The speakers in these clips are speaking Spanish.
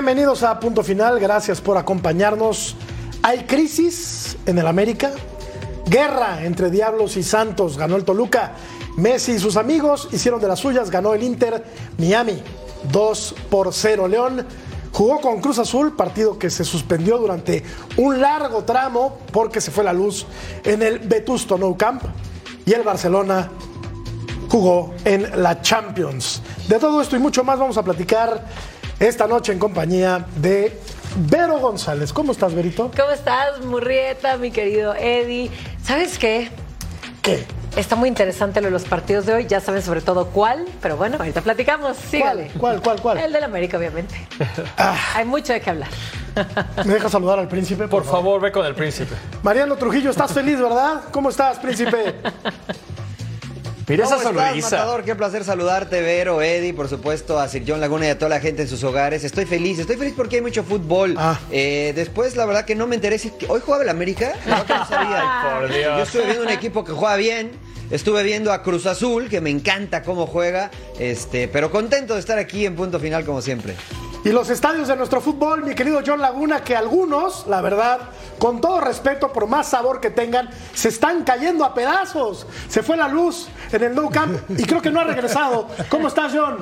Bienvenidos a Punto Final, gracias por acompañarnos. Hay crisis en el América, guerra entre Diablos y Santos, ganó el Toluca. Messi y sus amigos hicieron de las suyas, ganó el Inter Miami 2 por 0. León jugó con Cruz Azul, partido que se suspendió durante un largo tramo porque se fue la luz en el Vetusto Nou Camp. Y el Barcelona jugó en la Champions. De todo esto y mucho más vamos a platicar esta noche en compañía de Vero González. ¿Cómo estás, Verito? ¿Cómo estás, Murrieta, mi querido Eddie? ¿Sabes qué? ¿Qué? Está muy interesante lo de los partidos de hoy. Ya saben sobre todo cuál, pero bueno, ahorita platicamos. Sígale. ¿Cuál, cuál, cuál? El del América, obviamente. Ah. Hay mucho de qué hablar. ¿Me dejas saludar al príncipe? Por favor, ve con el príncipe. Mariano Trujillo, estás feliz, ¿verdad? ¿Cómo estás, príncipe? Mira esa ¿Cómo estás, sonrisa. Matador? Qué placer saludarte, Vero, Eddie, por supuesto, a Sir John Laguna y a toda la gente en sus hogares. Estoy feliz, estoy feliz porque hay mucho fútbol. Ah. Eh, después, la verdad que no me enteré si que hoy jugaba el América. No, que no sabía. Ay, por Dios. Yo estuve viendo un equipo que juega bien. Estuve viendo a Cruz Azul, que me encanta cómo juega. Este, pero contento de estar aquí en punto final, como siempre. Y los estadios de nuestro fútbol, mi querido John Laguna, que algunos, la verdad, con todo respeto, por más sabor que tengan, se están cayendo a pedazos. Se fue la luz en el No Camp y creo que no ha regresado. ¿Cómo estás, John?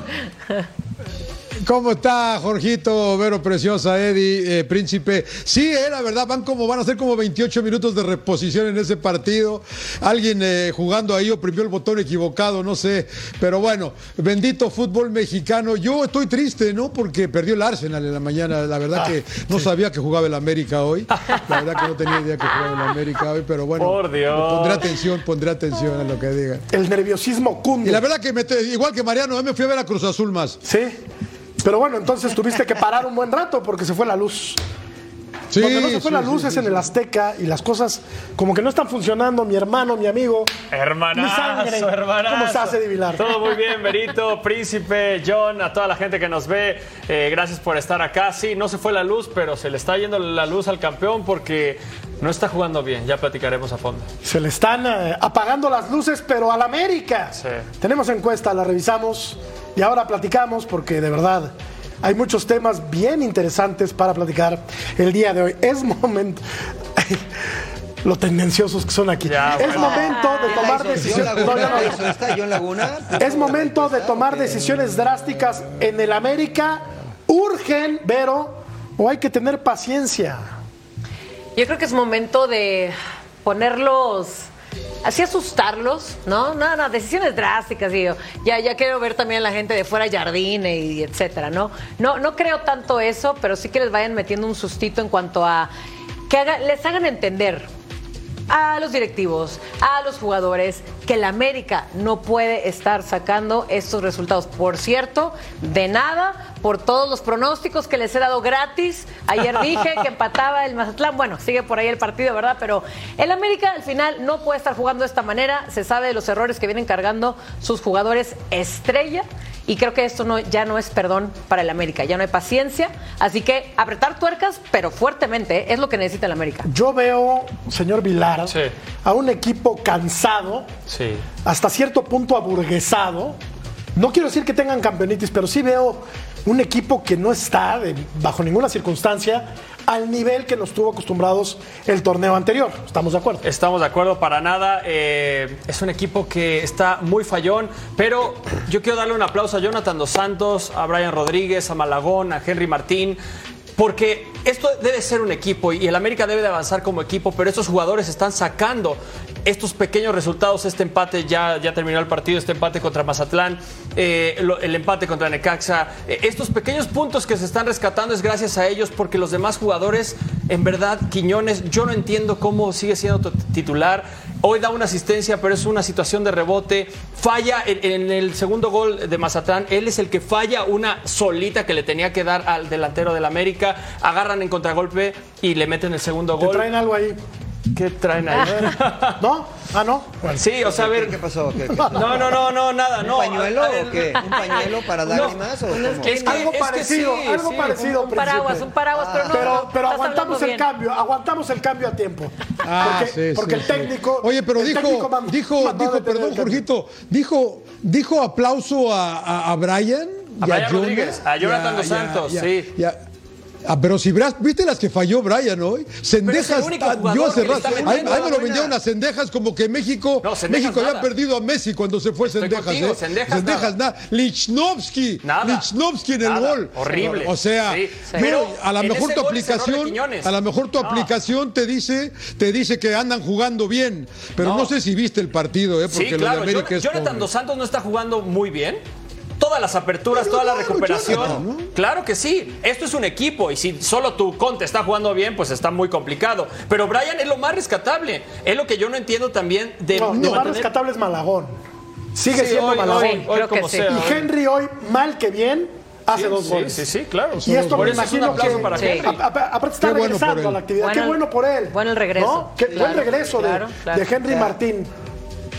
¿Cómo está, Jorgito, Vero Preciosa, Eddie, eh, Príncipe? Sí, eh, la verdad, van como van a ser como 28 minutos de reposición en ese partido. Alguien eh, jugando ahí oprimió el botón equivocado, no sé. Pero bueno, bendito fútbol mexicano. Yo estoy triste, ¿no? Porque perdió el Arsenal en la mañana. La verdad que no sabía que jugaba el América hoy. La verdad que no tenía idea que jugaba el América hoy, pero bueno. Por Dios. Pondré atención, pondré atención a lo que digan. El nerviosismo cunde. Y la verdad que me, igual que Mariano, me fui a ver a Cruz Azul más. Sí. Pero bueno, entonces tuviste que parar un buen rato porque se fue la luz. Sí, Donde no se fue sí, la luz sí, es en sí. el Azteca y las cosas como que no están funcionando. Mi hermano, mi amigo. Hermanazo, Mi sangre. hermanazo. ¿Cómo estás, Eddie Vilar? Todo muy bien, Berito, Príncipe, John, a toda la gente que nos ve. eh, gracias por estar acá. Sí, no se fue la luz, pero se le está yendo la luz al campeón porque no está jugando bien. Ya platicaremos a fondo. Se le están eh, apagando las luces, pero al América. Sí. Tenemos encuesta, la revisamos y ahora platicamos porque de verdad hay muchos temas bien interesantes para platicar el día de hoy. Es momento. Lo tendenciosos que son aquí. Ya, es momento de tomar John decisiones. No, no, no. Es momento de tomar decisiones drásticas en el América. Urgen, Vero, o hay que tener paciencia. Yo creo que es momento de ponerlos, así asustarlos, ¿no? No, no, decisiones drásticas, digo. Ya, ya quiero ver también a la gente de fuera Jardine y etcétera, ¿no? No, no creo tanto eso, pero sí que les vayan metiendo un sustito en cuanto a que les hagan entender a los directivos, a los jugadores, que el América no puede estar sacando estos resultados. Por cierto, de nada, por todos los pronósticos que les he dado gratis. Ayer dije que empataba el Mazatlán. Bueno, sigue por ahí el partido, ¿verdad? Pero el América al final no puede estar jugando de esta manera. Se sabe de los errores que vienen cargando sus jugadores estrella. Y creo que esto no, ya no es perdón para el América. Ya no hay paciencia. Así que apretar tuercas, pero fuertemente, ¿eh? es lo que necesita el América. Yo veo, señor Vilar, Sí. a un equipo cansado, Sí. hasta cierto punto aburguesado. No quiero decir que tengan campeonitis, pero sí veo un equipo que no está de- bajo ninguna circunstancia al nivel que nos tuvo acostumbrados el torneo anterior. ¿Estamos de acuerdo? Estamos de acuerdo para nada. eh, es un equipo que está muy fallón, pero yo quiero darle un aplauso a Jonathan Dos Santos, a Brian Rodríguez, a Malagón, a Henry Martín. Porque esto debe ser un equipo y el América debe de avanzar como equipo, pero estos jugadores están sacando estos pequeños resultados. Este empate ya, ya terminó el partido, este empate contra Mazatlán, eh, el empate contra Necaxa. Eh, estos pequeños puntos que se están rescatando es gracias a ellos porque los demás jugadores, en verdad, Quiñones, yo no entiendo cómo sigue siendo tu- titular. Hoy da una asistencia, pero es una situación de rebote. Falla en, el segundo gol de Mazatlán. Él es el que falla una solita que le tenía que dar al delantero del América. Agarran en contragolpe y le meten el segundo ¿Te gol. traen algo ahí? ¿Qué traen ahí? ¿No? ¿Ah, no? Bueno. Sí, o sea, a ¿Qué, ver. qué pasó? ¿Qué- qué- No, no, no, no, nada, no. ¿Un pañuelo A o qué? ¿Un pañuelo para o cómo? Es que- Algo es que parecido, sí, algo sí. parecido. Un paraguas, un paraguas, pero no. Pero, no, aguantamos el cambio, aguantamos el cambio a tiempo. Ah, porque sí, porque sí, el sí. técnico. Oye, pero dijo, técnico dijo, dijo, perdón. Jorgito, dijo, dijo aplauso a, a, a Brian. A y Brian Jonah, Rodríguez, a Jonathan Dos Santos, sí. Ah, pero si viste las que falló Brian hoy, jugador yo hace rato, ahí, me lo vendieron a Cendejas como que México, No, México había nada. perdido a Messi cuando se fue Estoy Cendejas, contigo, ¿eh? Cendejas nada. nada. Lichnowsky, Nada. Lichnowsky en el gol. Horrible. O sea, Sí. no, Pero a lo mejor tu aplicación, a lo mejor tu No. aplicación te dice, te dice que andan jugando bien, pero no, No. sé si viste el partido, ¿eh? Porque Sí, lo de América Jon- es Jonathan. Dos Santos no está jugando muy bien. Todas las aperturas, Pero toda la recuperación. Jonathan, ¿no? Claro que sí. Esto es un equipo y si solo tu Conte está jugando bien, pues está muy complicado. Pero Brian es lo más rescatable. Es lo que yo no entiendo también de, No, de lo más rescatable es Malagón. Sigue Sí, siendo hoy- Malagón. hoy- Sí, hoy creo que como sí. sea, y. Henry hoy, mal que bien, hace Sí, dos sí, goles. Sí, sí, claro. Y esto me eso es un imagino que para Sí. Henry. aparte está Qué bueno por regresando él. a la actividad. Qué Bueno- por él. bueno el regreso. ¿no? Qué Claro, buen regreso de- claro, claro. de, Henry. Martín.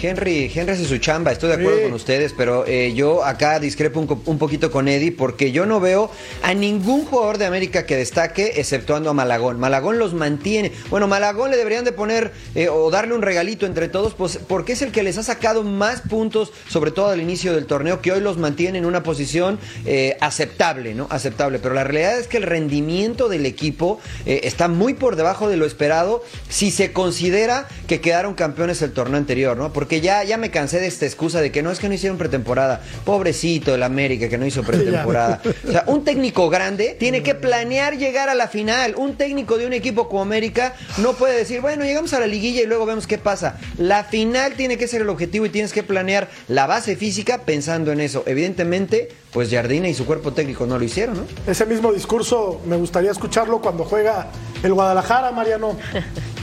Henry, Henry hace su chamba, estoy de acuerdo Sí. con ustedes, pero eh, yo acá discrepo un, poquito con Eddie porque yo no veo a ningún jugador de América que destaque exceptuando a Malagón. Malagón los mantiene. Bueno, Malagón le deberían de poner eh, o darle un regalito entre todos, pues porque es el que les ha sacado más puntos, sobre todo al inicio del torneo, que hoy los mantiene en una posición eh, aceptable, ¿no? Aceptable. Pero la realidad es que el rendimiento del equipo está muy por debajo de lo esperado si se considera que quedaron campeones el torneo anterior, ¿no? Porque ya, ya me cansé de esta excusa de que no es que no hicieron pretemporada. Pobrecito el América que no hizo pretemporada. O sea, un técnico grande tiene que planear llegar a la final. Un técnico de un equipo como América no puede decir, bueno, llegamos a la liguilla y luego vemos qué pasa. La final tiene que ser el objetivo y tienes que planear la base física pensando en eso. Evidentemente, pues Jardine y su cuerpo técnico no lo hicieron, ¿no? Ese mismo discurso me gustaría escucharlo cuando juega el Guadalajara, Mariano.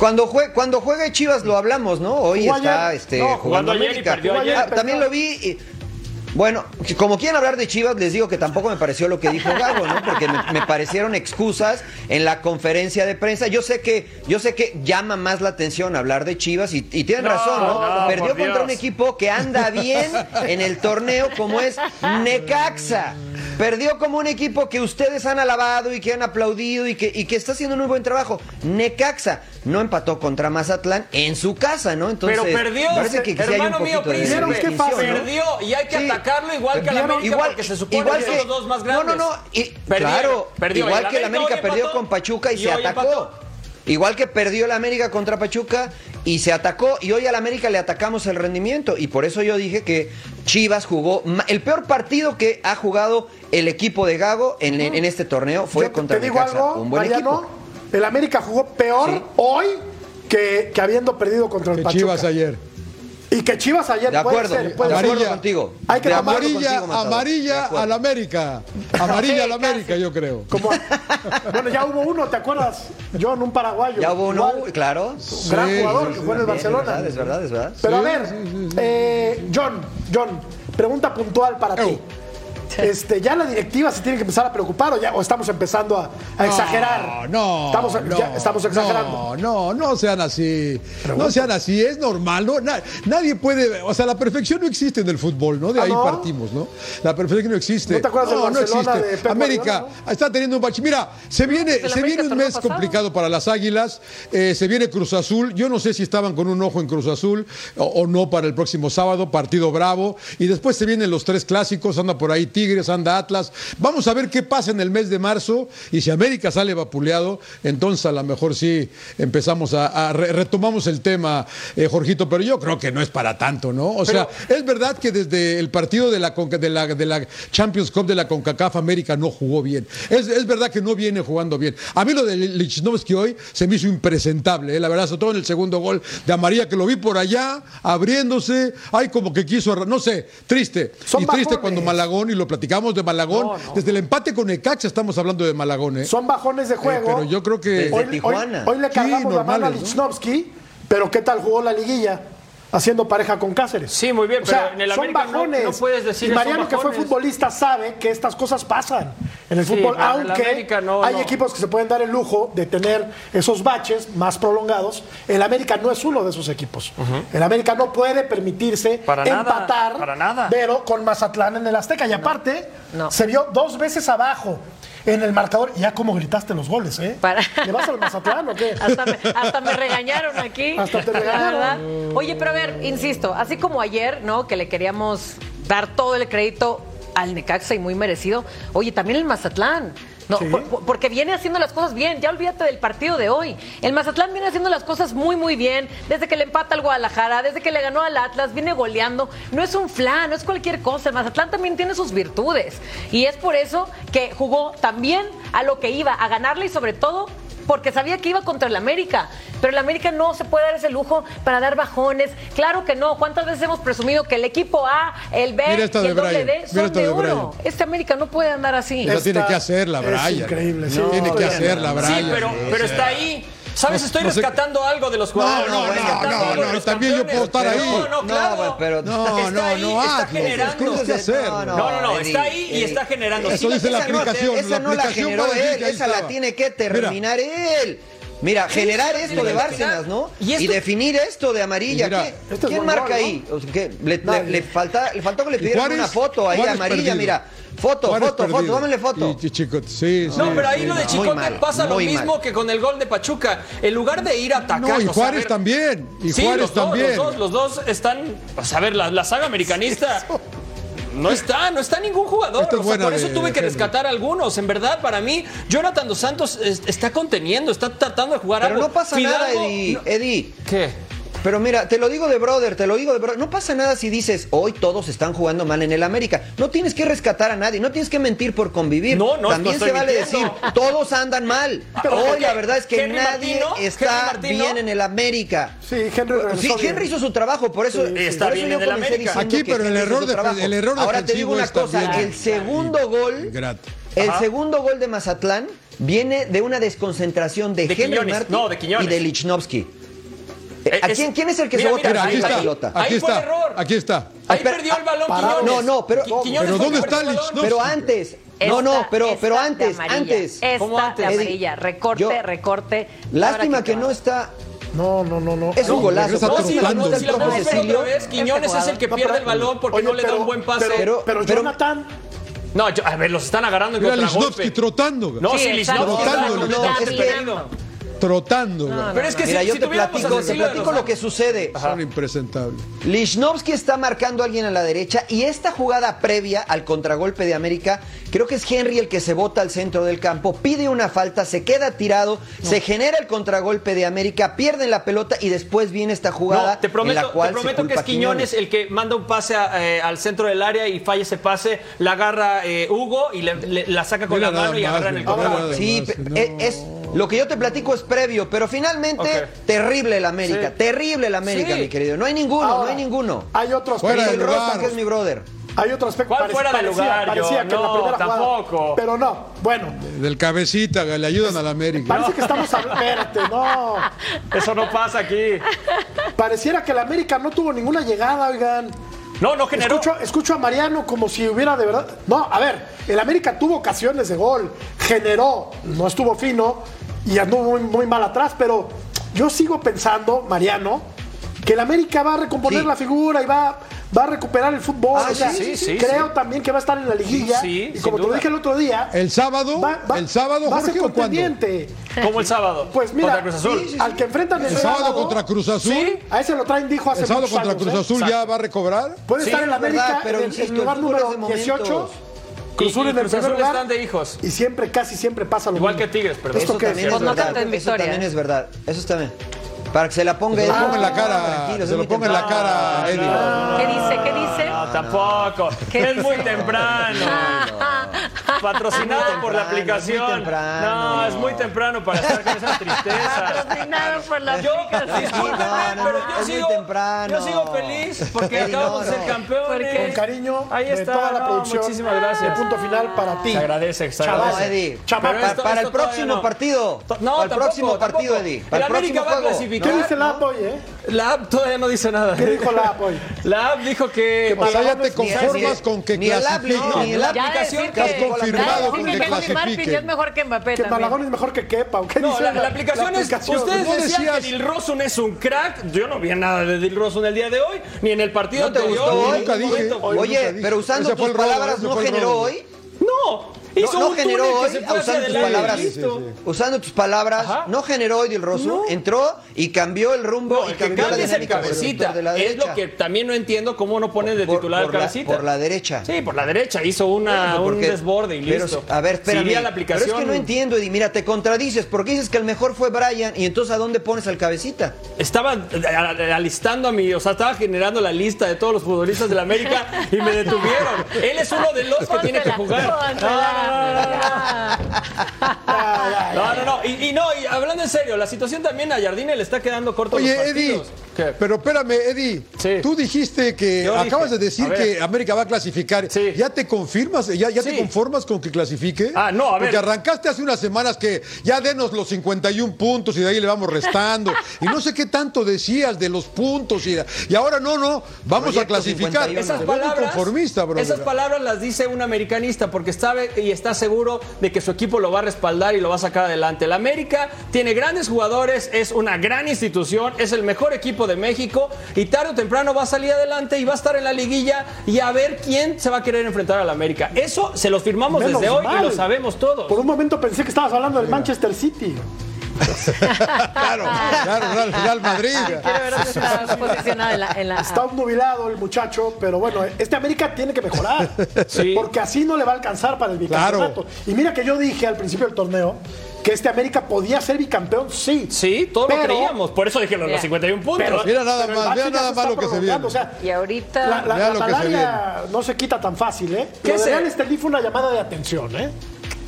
Cuando, jue- cuando juegue Chivas lo hablamos, ¿no? Hoy Jugó está ayer. este, No, jugando América. perdió ayer. Ah, también lo vi. y- bueno, como quieren hablar de Chivas, les digo que tampoco me pareció lo que dijo Gago, ¿no? Porque me, me parecieron excusas en la conferencia de prensa. Yo sé que, yo sé que llama más la atención hablar de Chivas y, y tienen No, razón, ¿no? no, Perdió contra Dios. un equipo que anda bien en el torneo como es Necaxa. Perdió como un equipo que ustedes han alabado y que han aplaudido y que, y que está haciendo un muy buen trabajo. Necaxa no empató contra Mazatlán en su casa, ¿no? Entonces, Pero perdió, parece que, que sí hay un hermano mío, poquito de príncipe. Perdió y hay que Sí. atacarlo igual que ¿Vieron? América Igual, porque se supone igual que son los dos más grandes. No, no, no. y- Perdió, claro, perdió. igual que el América perdió empató con Pachuca y, y se atacó. empató. Igual que perdió el América contra Pachuca y se atacó y hoy al América le atacamos el rendimiento y por eso yo dije que Chivas jugó el peor partido que ha jugado el equipo de Gago en, en este torneo fue Yo contra te digo Necaxa, algo, un buen Mariano. equipo. El América jugó peor Sí. hoy que, que habiendo perdido contra el Que Pachuca. Chivas ayer. Y que Chivas ayer De puede acuerdo, ser, puede de ser. acuerdo Amarilla. contigo. Hay que de Amarilla, contigo, Matador. De amarilla acuerdo. al América. Amarilla Sí, al América, yo creo. Como- bueno, ya hubo uno, ¿te acuerdas? John, un paraguayo. Ya hubo uno, Igual, claro. Gran Sí, jugador sí, que fue en el Barcelona. Es verdad, es verdad. Pero a ver, sí, sí, sí. eh, John, John, pregunta puntual para ti. Este, ya la directiva se tiene que empezar a preocupar o ya o estamos empezando a, a exagerar. No, estamos, no, ya estamos exagerando. No, no, no sean así. No sean así, es normal. ¿no? Na- nadie puede, o sea, la perfección no existe en el fútbol, ¿no? De ¿Ah, ahí no? partimos, ¿no? La perfección no existe. ¿No te acuerdas del no, existe. de Pep América está teniendo un bache. Mira, se viene, se América viene un mes pasado. complicado para las Águilas. eh, se viene Cruz Azul. Yo no sé si estaban con un ojo en Cruz Azul o, o no para el próximo sábado, partido bravo. Y después se vienen los tres clásicos, anda por ahí Tigres, anda Atlas. Vamos a ver qué pasa en el mes de marzo. Y si América sale vapuleado, entonces a lo mejor sí empezamos a, a re- retomamos el tema, eh, Jorgito. Pero yo creo que no es para tanto, ¿no? O sea, es verdad que desde el partido de la, Conca- de la, de la Champions Cup de la CONCACAF América no jugó bien. Es, es verdad que no viene jugando bien. A mí lo de Lichnowsky hoy se me hizo impresentable, eh, la verdad, sobre todo en el segundo gol de Amarilla, que lo vi por allá, abriéndose, ay, como que quiso, no sé, triste. Son y triste cuando Malagón, y lo platicamos de Malagón, desde el empate con Necaxa estamos hablando de Malagón, ¿eh? Son bajones de Eh, juego. pero yo creo que... Desde hoy, Tijuana. hoy- hoy le Sí, cargamos la mano a. Lichnowsky, pero ¿qué tal jugó la liguilla? Haciendo pareja con Cáceres. Sí, muy bien, O sea, pero en el son América no- bajones. no puedes decir Y Mariano, que fue futbolista, sabe que estas cosas pasan en el fútbol. el aunque no, hay no. equipos que se pueden dar el lujo de tener esos baches más prolongados. El América no es uno de esos equipos. El América no puede permitirse Para nada, empatar, para nada. pero con Mazatlán en el Azteca. Y aparte, No. se vio dos veces abajo en el marcador. Ya como gritaste los goles, ¿eh? Para- ¿Le vas al Mazatlán o qué? Hasta me, hasta me regañaron aquí. Hasta te la regañaron. verdad. Oye, pero a ver, insisto, así como ayer, ¿no? Que le queríamos dar todo el crédito al Necaxa y muy merecido. Oye, también el Mazatlán. No, Sí. por- por- porque viene haciendo las cosas bien. Ya olvídate del partido de hoy. El Mazatlán viene haciendo las cosas muy, muy bien. Desde que le empata al Guadalajara, desde que le ganó al Atlas, viene goleando. No es un flan, no es cualquier cosa. El Mazatlán también tiene sus virtudes. Y es por eso que jugó también a lo que iba, a ganarle y sobre todo porque sabía que iba contra el América. Pero el América no se puede dar ese lujo para dar bajones. Claro que no. ¿Cuántas veces hemos presumido que el equipo A, el B y de el doble Brian, D mira son de? Brian. Este América no puede andar así. Esa tiene que hacerla, es Brian. increíble, sí. tiene que hacerla, Brian. Sí, pero, pero está ahí. ¿Sabes? No- Estoy no sé- rescatando algo de los jugadores. no, no, rescatando no, algo de no, los también yo campeones. puedo estar ahí. No, no, claro. No, pero- No, Está no, ahí, no, está hazlo. generando. No, no, no, está ahí y está generando. Eso dice la esa no- aplicación, esa la no la aplicación generó va a decir él, que ahí esa la estaba. tiene que terminar él. Mira, generar esto de Bárcenas, ¿no? Y Y, esto- definir esto de amarilla. Y mira, ¿Qué- este es ¿Quién buen marca gol, ¿no? ahí? O sea, ¿qué? Le, le- le falta, le faltó que le pidieran Juárez- una foto ahí Juárez amarilla, perdido. mira. Foto, Juárez foto, foto, tómale foto. Y, y Chicote, sí, sí. No, pero ahí sí, lo de Chicote mal, pasa lo mismo mal. que con el gol de Pachuca. En lugar de ir a atacar. No, y o sea, Juárez a ver- también. Y Sí, Juárez los dos, también. Los dos, los dos están. Pues a ver, la, la saga americanista. No está, no está ningún jugador. Es O sea, por eso de- tuve que rescatar algunos. En verdad, para mí, Jonathan Dos Santos es- está conteniendo, está tratando de jugar Pero algo. no pasa nada, Eddie. no- Eddie. ¿Qué? Pero mira, te lo digo de brother, te lo digo de brother. No pasa nada si dices, hoy todos están jugando mal en el América. No tienes que rescatar a nadie, no tienes que mentir por convivir. No, no, También no se vale mintiendo. decir, todos andan mal. Pero, hoy la verdad es que Henry nadie Martino, está bien en el América. Sí, Henry regresó Sí, bien. Henry hizo su trabajo, por eso, Sí, sí. Está por bien eso en yo comencé diciendo Aquí, que pero el error de- trabajo. el error Ahora te digo una cosa, bien. el segundo gol, Grato. el Ajá. segundo gol de Mazatlán viene de una desconcentración de, De Henry Quiñones, Martin no, de Quiñones. y de Lichnowsky. Eh, ¿A es- quién, quién es el que Mira, se bota mira, Mira, aquí está. pelota? Ahí Aquí fue el está. error. Aquí está. Ahí Espera, perdió el balón parado. Quiñones. No, no, pero- pero ¿dónde está Lich- balón. no, Pero antes, Esta- no, no, pero, esta pero antes, antes. Esta ¿Cómo antes? de Eddie, amarilla. Recorte, yo- recorte. Lástima que no está. No, no, no, no. Es un No, golazo. No, si la, no está si la profe vamos a ver Cecilio. otra vez, Quiñones es el que No, pierde el balón porque oye, no le da un buen pase. Pero, Pero- pero Jonathan, no, yo- a ver, los están agarrando en Mira contragolpe. Lichnowsky trotando. No, Sí, sí, exacto. Lichnowsky Trotando, está- no, es que- Trotando. güey. Pero es que Mira, si, yo si te platico, a te platico lo que sucede. Son impresentables. Lichnowsky está marcando a alguien a la derecha y esta jugada previa al contragolpe de América, creo que es Henry el que se bota al centro del campo, pide una falta, se queda tirado, se genera el contragolpe de América, pierden la pelota y después viene esta jugada No, te prometo, en la cual te prometo se que es Quiñones, el que manda un pase a, eh, al centro del área y falla ese pase, la agarra eh, Hugo y le, le- la saca con Mira la mano y agarra en el contragolpe. Sí, no. es, es- lo que yo te platico es previo, pero finalmente terrible el América, Sí. terrible el América, Sí. mi querido. No hay ninguno, no hay ninguno. Hay otro Fuera aspecto. de. Rosa, que es mi brother. Hay otro aspecto. ¿Cuál fuera de parecía, lugar, parecía yo? que en la No, primera jugada- tampoco. Pero no, bueno, Del cabecita, le ayudan a la América. parece que estamos hablando. Espérate, no. Eso no pasa aquí. Pareciera que el América no tuvo ninguna llegada, oigan. No, no generó. Escucho, escucho a Mariano como si hubiera de verdad. No, a ver, el América tuvo ocasiones de gol, generó, no estuvo fino y anduvo muy, muy mal atrás, pero yo sigo pensando, Mariano, que el América va a recomponer Sí. la figura y va, va a recuperar el fútbol. Ah, O sea, sí, sí, creo sí. también que va a estar en la liguilla. Sí, y como te lo dije el otro día, El sábado, va, va- el sábado, va a ser contendiente. Como el sábado. Pues mira, Contra Cruz Azul. sí, al que enfrentan El sábado contra Cruz Azul. Sí. A ese lo traen, dijo hace El sábado contra años, Cruz ¿eh? Azul ya va a recobrar. Puede Sí, estar en la verdad, América pero en el- insisto, el lugar el número de 18. Cruz Y- Azul en el primer lugar. están de hijos. Y siempre, casi siempre pasa lo Igual mismo. que Tigres, perdón. ¿Esto Eso también Pues es no verdad. canten Eso también es verdad. Eso está bien. Para que se la ponga Se lo ponga en la cara, Tranquilo, se lo ponga en la cara, Eddie. ¿Qué dice? ¿Qué dice? No, tampoco. ¿Qué Es muy temprano. Patrocinado por la temprano, es muy aplicación. temprano. No, es muy temprano para estar con esa tristeza. Patrocinado por la Yo, aplicación. No, no, pero no, yo es muy sigo, temprano. yo sigo feliz porque Eddie, acabamos no, de ser no. campeones. Con cariño Ahí de está, toda la no, producción. muchísimas gracias. De punto final para ti. Se agradece, se agradece. Eddie. Para, esto- para el esto próximo no. partido. No, para el tampoco, próximo partido. Eddie. Para El el América próximo va a juego. ¿Qué dice la app hoy, eh? La app todavía no dice nada. ¿Qué dijo la app hoy? La app dijo que. O sea, ya te conformas con que ni el app, clasifique. ni. Ya aplicación que has que, confirmado con que que Henry Martin clasifique. ya es mejor que Mbappé Que. Malagón es mejor que Kepa. ¿o ¿Qué No, dice la, la aplicación es. Ustedes decían que Dilrosun es un crack. Yo no vi nada de Dilrosun el día de hoy, ni en el partido ¿No te anterior. Oye, pero usando tus palabras no generó hoy. No, Hizo no un generó túnel que hoy, usando tus palabras, usando tus palabras, Ajá. no generó hoy del Rosso, entró y cambió el rumbo No, y el que cambió la es el dinámica por el cabecita. de la Es lo que también no entiendo cómo no ponen de titular por al la- cabecita. por la derecha. Sí, por la derecha. Hizo una, Bueno, un desborde y pero, listo. a ver, espérame. La pero aplicación. es que no entiendo, Eddie. Mira, te contradices. porque dices que el mejor fue Brian? Y entonces, ¿a dónde pones al cabecita? Estaba eh, a- alistando a mi, o sea, estaba generando la lista de todos los futbolistas de la América y me detuvieron. Él es uno de los que tiene que jugar. No, no, no. Y, y no, y hablando en serio, la situación también a Jardine le está quedando corto Oye, los Eddie, pero espérame, Eddie. Sí. Tú dijiste que Yo acabas dije, de decir que América va a clasificar. Sí. ¿Ya te confirmas? ¿Ya, ya te conformas con que clasifique? Ah, no, a ver. Porque arrancaste hace unas semanas que ya denos los 51 puntos y de ahí le vamos restando. y no sé qué tanto decías de los puntos y, y ahora no, no, vamos Proyecto a clasificar. 51. Esas palabras, conformista, bro. esas palabras las dice un americanista porque sabe y está seguro de que su equipo lo va a respaldar y lo va a sacar adelante. El América tiene grandes jugadores, es una gran institución, es el mejor equipo de México y tarde o temprano va a salir adelante y va a estar en la liguilla y a ver quién se va a querer enfrentar al América. Eso se lo firmamos Menos desde hoy y lo sabemos todos. Por un momento pensé que estabas hablando del Manchester City. Claro, claro, Real, Real Madrid. Quiero ver dónde está posicionada en la. En la Está obnubilado el muchacho, pero bueno, este América tiene que mejorar. Sí. Porque así no le va a alcanzar para el bicampeonato. Y mira que yo dije al principio del torneo que este América podía ser bicampeón, sí. Sí, todo lo creíamos. Por eso dije los, los Mira. 51 puntos. Pero, Mira nada pero más, mira nada más lo que se viene. o sea, y ahorita. La, la- que malaria no se quita tan fácil, ¿eh? ¿Qué Lo de se- Real Estelí fue una llamada de atención, ¿eh?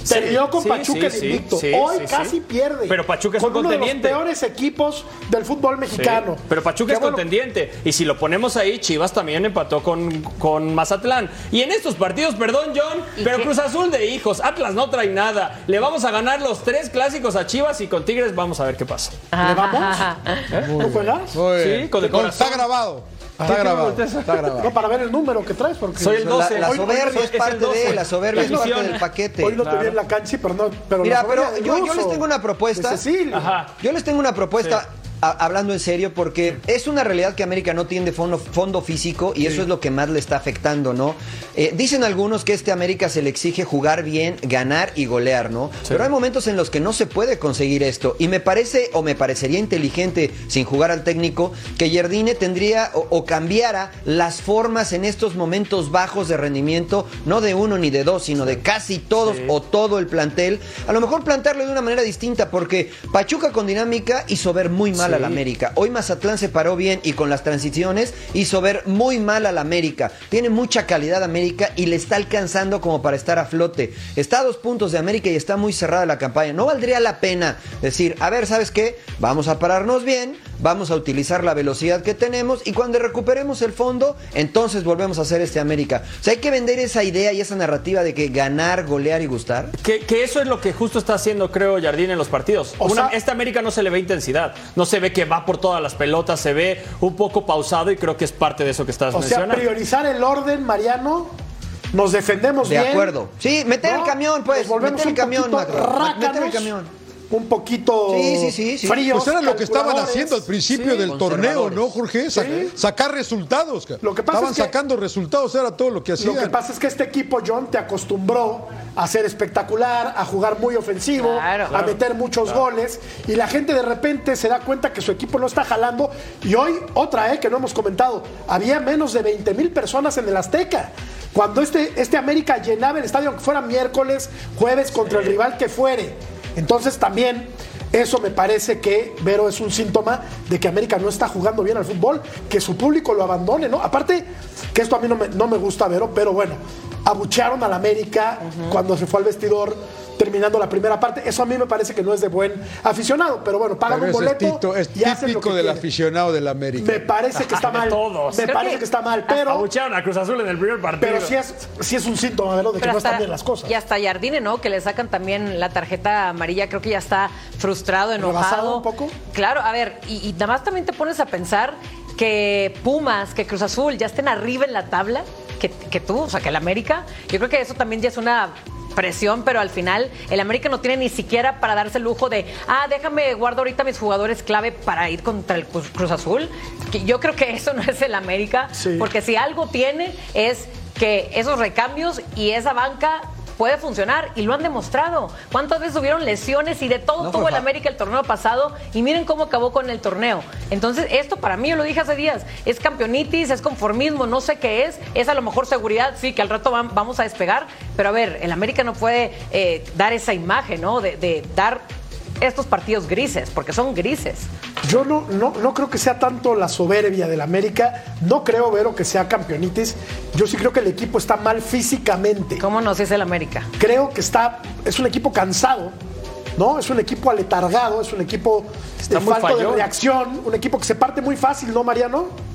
Perdió con sí, Pachuca sí, invicto. sí, Hoy sí, casi sí. pierde. Pero Pachuca es con un uno de los contendiente. peores equipos del fútbol Sí, mexicano. pero Pachuca Qué es bueno, contendiente. Y si lo ponemos ahí, Chivas también empató con, con Mazatlán. Y en estos partidos, perdón, John, ¿Y pero qué? Cruz Azul de hijos. Atlas no trae nada. Le vamos a ganar los tres clásicos a Chivas y con Tigres vamos a ver qué pasa. ¿Le vamos? ¿No juegas? Sí, con el corazón. Está grabado. ¿Qué Está grabado. Está grabado. No, para ver el número que traes, porque Soy el La, 12. la Hoy- soberbia hoy- es parte 12. de, la soberbia es La parte ilusión. del paquete. Hoy no te vi en la cancha, pero no. Pero Mira, la pero yo, les tengo una propuesta. Yo les tengo una propuesta. Hablando en serio, porque es una realidad que América no tiene fondo, fondo físico y eso es lo que más le está afectando, ¿no? Eh, dicen algunos que este América se le exige jugar bien, ganar y golear, ¿no? Pero hay momentos en los que no se puede conseguir esto y me parece o me parecería inteligente, sin jugar al técnico, que Jardine tendría o, o cambiara las formas en estos momentos bajos de rendimiento, no de uno ni de dos, sino de casi todos o todo el plantel. A lo mejor plantearlo de una manera distinta, porque Pachuca con dinámica hizo ver muy mal Sí. al América. Hoy Mazatlán se paró bien y con las transiciones hizo ver muy mal al América. Tiene mucha calidad América y le está alcanzando como para estar a flote. Está a dos puntos de América y está muy cerrada la campaña. No valdría la pena decir, a ver, ¿sabes qué? Vamos a pararnos bien, vamos a utilizar la velocidad que tenemos y cuando recuperemos el fondo, entonces volvemos a hacer este América. O sea, hay que vender esa idea y esa narrativa de que ganar, golear y gustar. Que, que eso es lo que justo está haciendo, creo, Jardín en los partidos. O Una- sea- esta América no se le ve intensidad. No se ve que va por todas las pelotas, se ve un poco pausado y creo que es parte de eso que estás O sea, mencionando. priorizar el orden, Mariano. Nos defendemos De bien. acuerdo. Sí, meter el camión, pues, Nos volvemos meter el camión, Macro. Meter el camión. Un poquito Sí, sí, sí, fríos, Pues era lo que estaban haciendo al principio Sí, del torneo. ¿no, Jorge? Sa- Sacar resultados. Lo que pasa Estaban es que- sacando resultados, era todo lo que hacían. Lo que pasa es que este equipo, John, te acostumbró a ser espectacular, a jugar muy ofensivo, Claro. a Claro, meter muchos goles, y la gente de repente se da cuenta que su equipo no está jalando. Y hoy, otra, eh, que no hemos comentado, había menos de 20 mil personas en el Azteca. Cuando este, este América llenaba el estadio, aunque fuera miércoles, jueves, contra el rival que fuere. Entonces también eso me parece que, Vero, es un síntoma de que América no está jugando bien al fútbol, que su público lo abandone, ¿no? Aparte, que esto a mí no me, no me gusta, Vero, pero bueno, abuchearon al América cuando se fue al vestidor terminando la primera parte. Eso a mí me parece que no es de buen aficionado, pero bueno, pagan Pero un boleto tito- es y hacen lo típico que del quieren. aficionado del América. Me parece que está De mal. todos. Me Creo parece que- que está mal, pero, Abuchearon a Cruz Azul en el primer partido. pero sí, es, sí es un síntoma, Vero, de que Pero no hasta- están bien las cosas. Y hasta Jardine, ¿no? Que le sacan también la tarjeta amarilla, creo que ya está frustrado, ¿Rebasado enojado. un poco? Claro, a ver, y, y nada más también te pones a pensar que Pumas, que Cruz Azul ya estén arriba en la tabla, que, que tú, o sea, que el América. Yo creo que eso también ya es una presión, pero al final el América no tiene ni siquiera para darse el lujo de, ah, déjame guardo ahorita mis jugadores clave para ir contra el Cruz Azul. Yo creo que eso no es el América, Sí. porque si algo tiene es que esos recambios y esa banca puede funcionar y lo han demostrado. ¿Cuántas veces hubieron lesiones y de todo No tuvo el América el torneo pasado y miren cómo acabó con el torneo? Entonces, esto para mí, yo lo dije hace días, es campeonitis, es conformismo, no sé qué es, es a lo mejor seguridad, sí, que al rato vam- vamos a despegar, pero a ver, el América no puede eh, dar esa imagen, ¿no? De, de dar estos partidos grises, porque son grises. Yo no, no, no creo que sea tanto la soberbia del América, no creo, Vero, que sea campeonitis. Yo sí creo que el equipo está mal físicamente. ¿Cómo nos dice el América? Creo que está, es un equipo cansado, ¿no? Es un equipo aletargado, es un equipo Está de falta de reacción, un equipo que se parte muy fácil, ¿no, Mariano?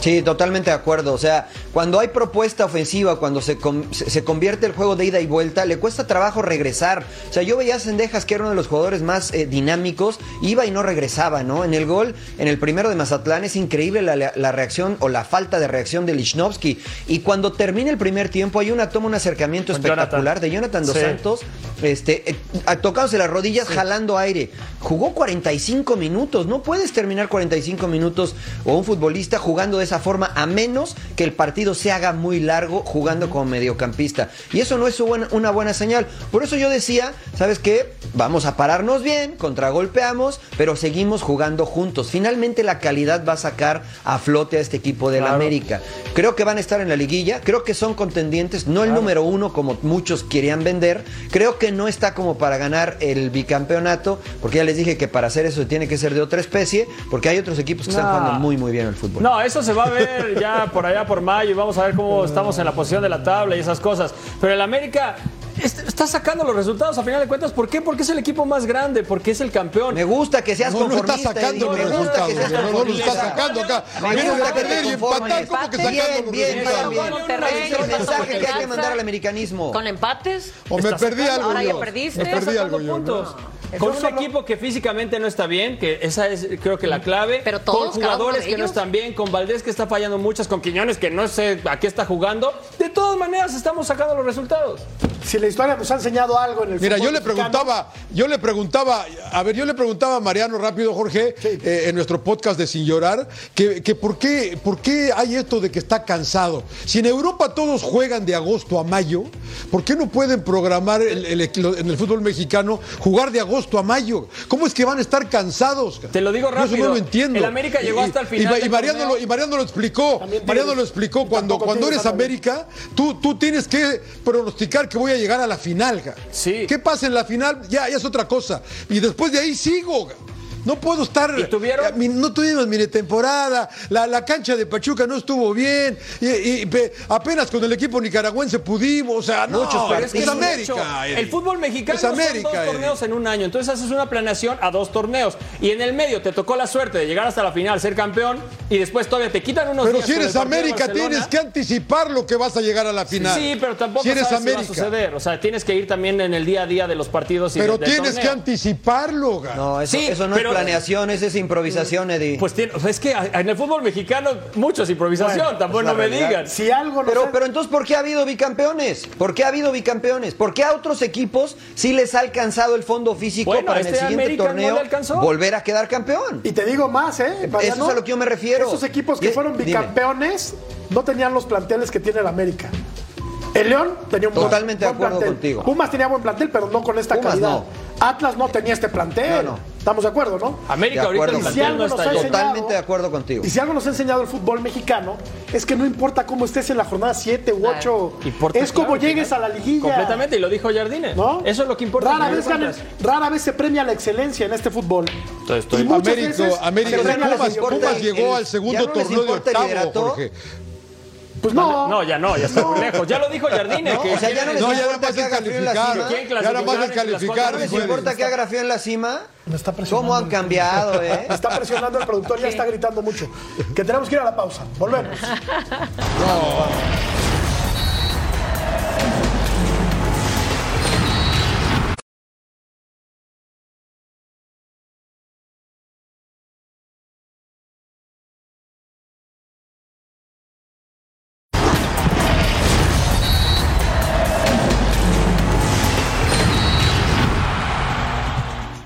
Sí, totalmente de acuerdo. O sea, cuando hay propuesta ofensiva, cuando se, se convierte el juego de ida y vuelta, le cuesta trabajo regresar. O sea, yo veía a Sendejas, que era uno de los jugadores más eh, dinámicos, iba y no regresaba, ¿no? En el gol, en el primero de Mazatlán, es increíble la, la reacción o la falta de reacción de Lichnowsky. Y cuando termina el primer tiempo, hay una toma, un acercamiento Con espectacular Jonathan. de Jonathan Dos Sí. Santos, este, eh, tocándose las rodillas, jalando aire. Jugó 45 minutos. No puedes terminar 45 minutos o un futbolista jugando de esa forma, a menos que el partido se haga muy largo jugando como mediocampista. Y eso no es una, buena señal. Por eso yo decía, ¿sabes qué? Vamos a pararnos bien, contragolpeamos, pero seguimos jugando juntos. Finalmente la calidad va a sacar a flote a este equipo del Claro. América. Creo que van a estar en la liguilla, creo que son contendientes, no el número uno como muchos querían vender. Creo que no está como para ganar el bicampeonato, porque ya les dije que para hacer eso tiene que ser de otra especie, porque hay otros equipos que están jugando muy muy bien el fútbol. No, eso se va a ver ya por allá por mayo y vamos a ver cómo estamos en la posición de la tabla y esas cosas. Pero el América est- está sacando los resultados a final de cuentas. ¿Por qué? Porque es el equipo más grande, porque es el campeón. Me gusta que seas No, no está conformista. sacando los me gusta resultados, que seas no, lo está conformista. sacando acá. Me gusta que te conformes. ¿cómo que Bien, sacando bien, bien. Monterrey, el mensaje que hay que mandar al americanismo. ¿Con empates? O me perdí algo Ahora ya yo. perdiste. Me perdí algo yo. Con un solo- equipo que físicamente no está bien, que esa es creo que la clave. Pero todos, con jugadores que no están bien, con Valdés que está fallando muchas, con Quiñones que no sé a qué está jugando. De todas maneras estamos sacando los resultados. Si la historia nos ha enseñado algo en el Mira, yo le mexicano, preguntaba, yo le preguntaba, a ver, yo le preguntaba a Mariano rápido, Jorge, eh, en nuestro podcast de Sin Llorar, que, que por, qué, por qué hay esto de que está cansado. Si en Europa todos juegan de agosto a mayo, ¿por qué no pueden programar el- el equi- en el fútbol mexicano jugar de agosto a mayo? ¿Cómo es que van a estar cansados? Te lo digo Yo eso rápido. no lo entiendo. El América llegó hasta el final Y, del Mariano, lo, y Mariano lo explicó. Mariano lo explicó y cuando, cuando eres. América, tú, tú tienes que pronosticar que voy a llegar a la final. Sí. ¿Qué pasa en la final? Ya, ya es otra cosa. Y después de ahí sigo. No puedo estar. ¿Y tuvieron? Mi- No tuvimos mini temporada. La, la cancha de Pachuca no estuvo bien. Y, y pe- apenas con el equipo nicaragüense pudimos. O sea, no, Muchos pero es que es América. El fútbol mexicano Es son América, dos Eddie. torneos en un año. Entonces haces una planeación a dos torneos. Y en el medio te tocó la suerte de llegar hasta la final, ser campeón. Y después todavía te quitan unos Pero días si eres América, tienes que anticipar lo que vas a llegar a la final. Sí, pero tampoco si eres sabes si va a América. suceder. O sea, tienes que ir también en el día a día de los partidos. Y pero de- tienes que anticiparlo. ga. No, eso, Sí, eso no pero- es planeación, eso es improvisación, Eddie. Pues tiene- es que en el fútbol mexicano mucho es improvisación, Bueno, tampoco es la no me digan. Si algo nos Pero, ha- pero entonces, ¿por qué ha habido bicampeones? ¿Por qué ha habido bicampeones? ¿Por qué a otros equipos sí les ha alcanzado el fondo físico Bueno, para en el este siguiente América no torneo le alcanzó. volver a quedar campeón? Y te digo más, ¿eh? Eso es a lo que yo me refiero. Esos equipos que fueron dime. bicampeones no tenían los planteles que tiene el América. El León tenía un buen- Totalmente de buen acuerdo plantel. contigo. Pumas tenía buen plantel, pero no con esta Pumas calidad. no. Atlas no tenía este plantel. No, no. Estamos de acuerdo, ¿no? América De ahorita el Si algo no está enseñado- Totalmente de acuerdo contigo. Y si algo nos ha enseñado el fútbol mexicano, es que no importa cómo estés en la jornada 7 u 8, Importa, es como claro, llegues a la liguilla. Completamente, y lo dijo Jardine. ¿no? Eso es lo que importa. Rara vez, ganan- rara se premia la excelencia en este fútbol. Entonces, estoy- Y muchas América, veces América, Pumas, Pumas llegó el- al segundo torneo de octavo. Jorge. Pues no. No, ya no, ya está muy lejos. Ya lo dijo Jardine. No, que o sea, ya no les No, ya importa más que haga frío en la cima. ¿Quién Ya nada más calificar. ¿No les importa que haga frío en la cima? Me está presionando. ¿Cómo han cambiado, eh? Me está presionando el productor, ya está gritando mucho. Que tenemos que ir a la pausa. Volvemos.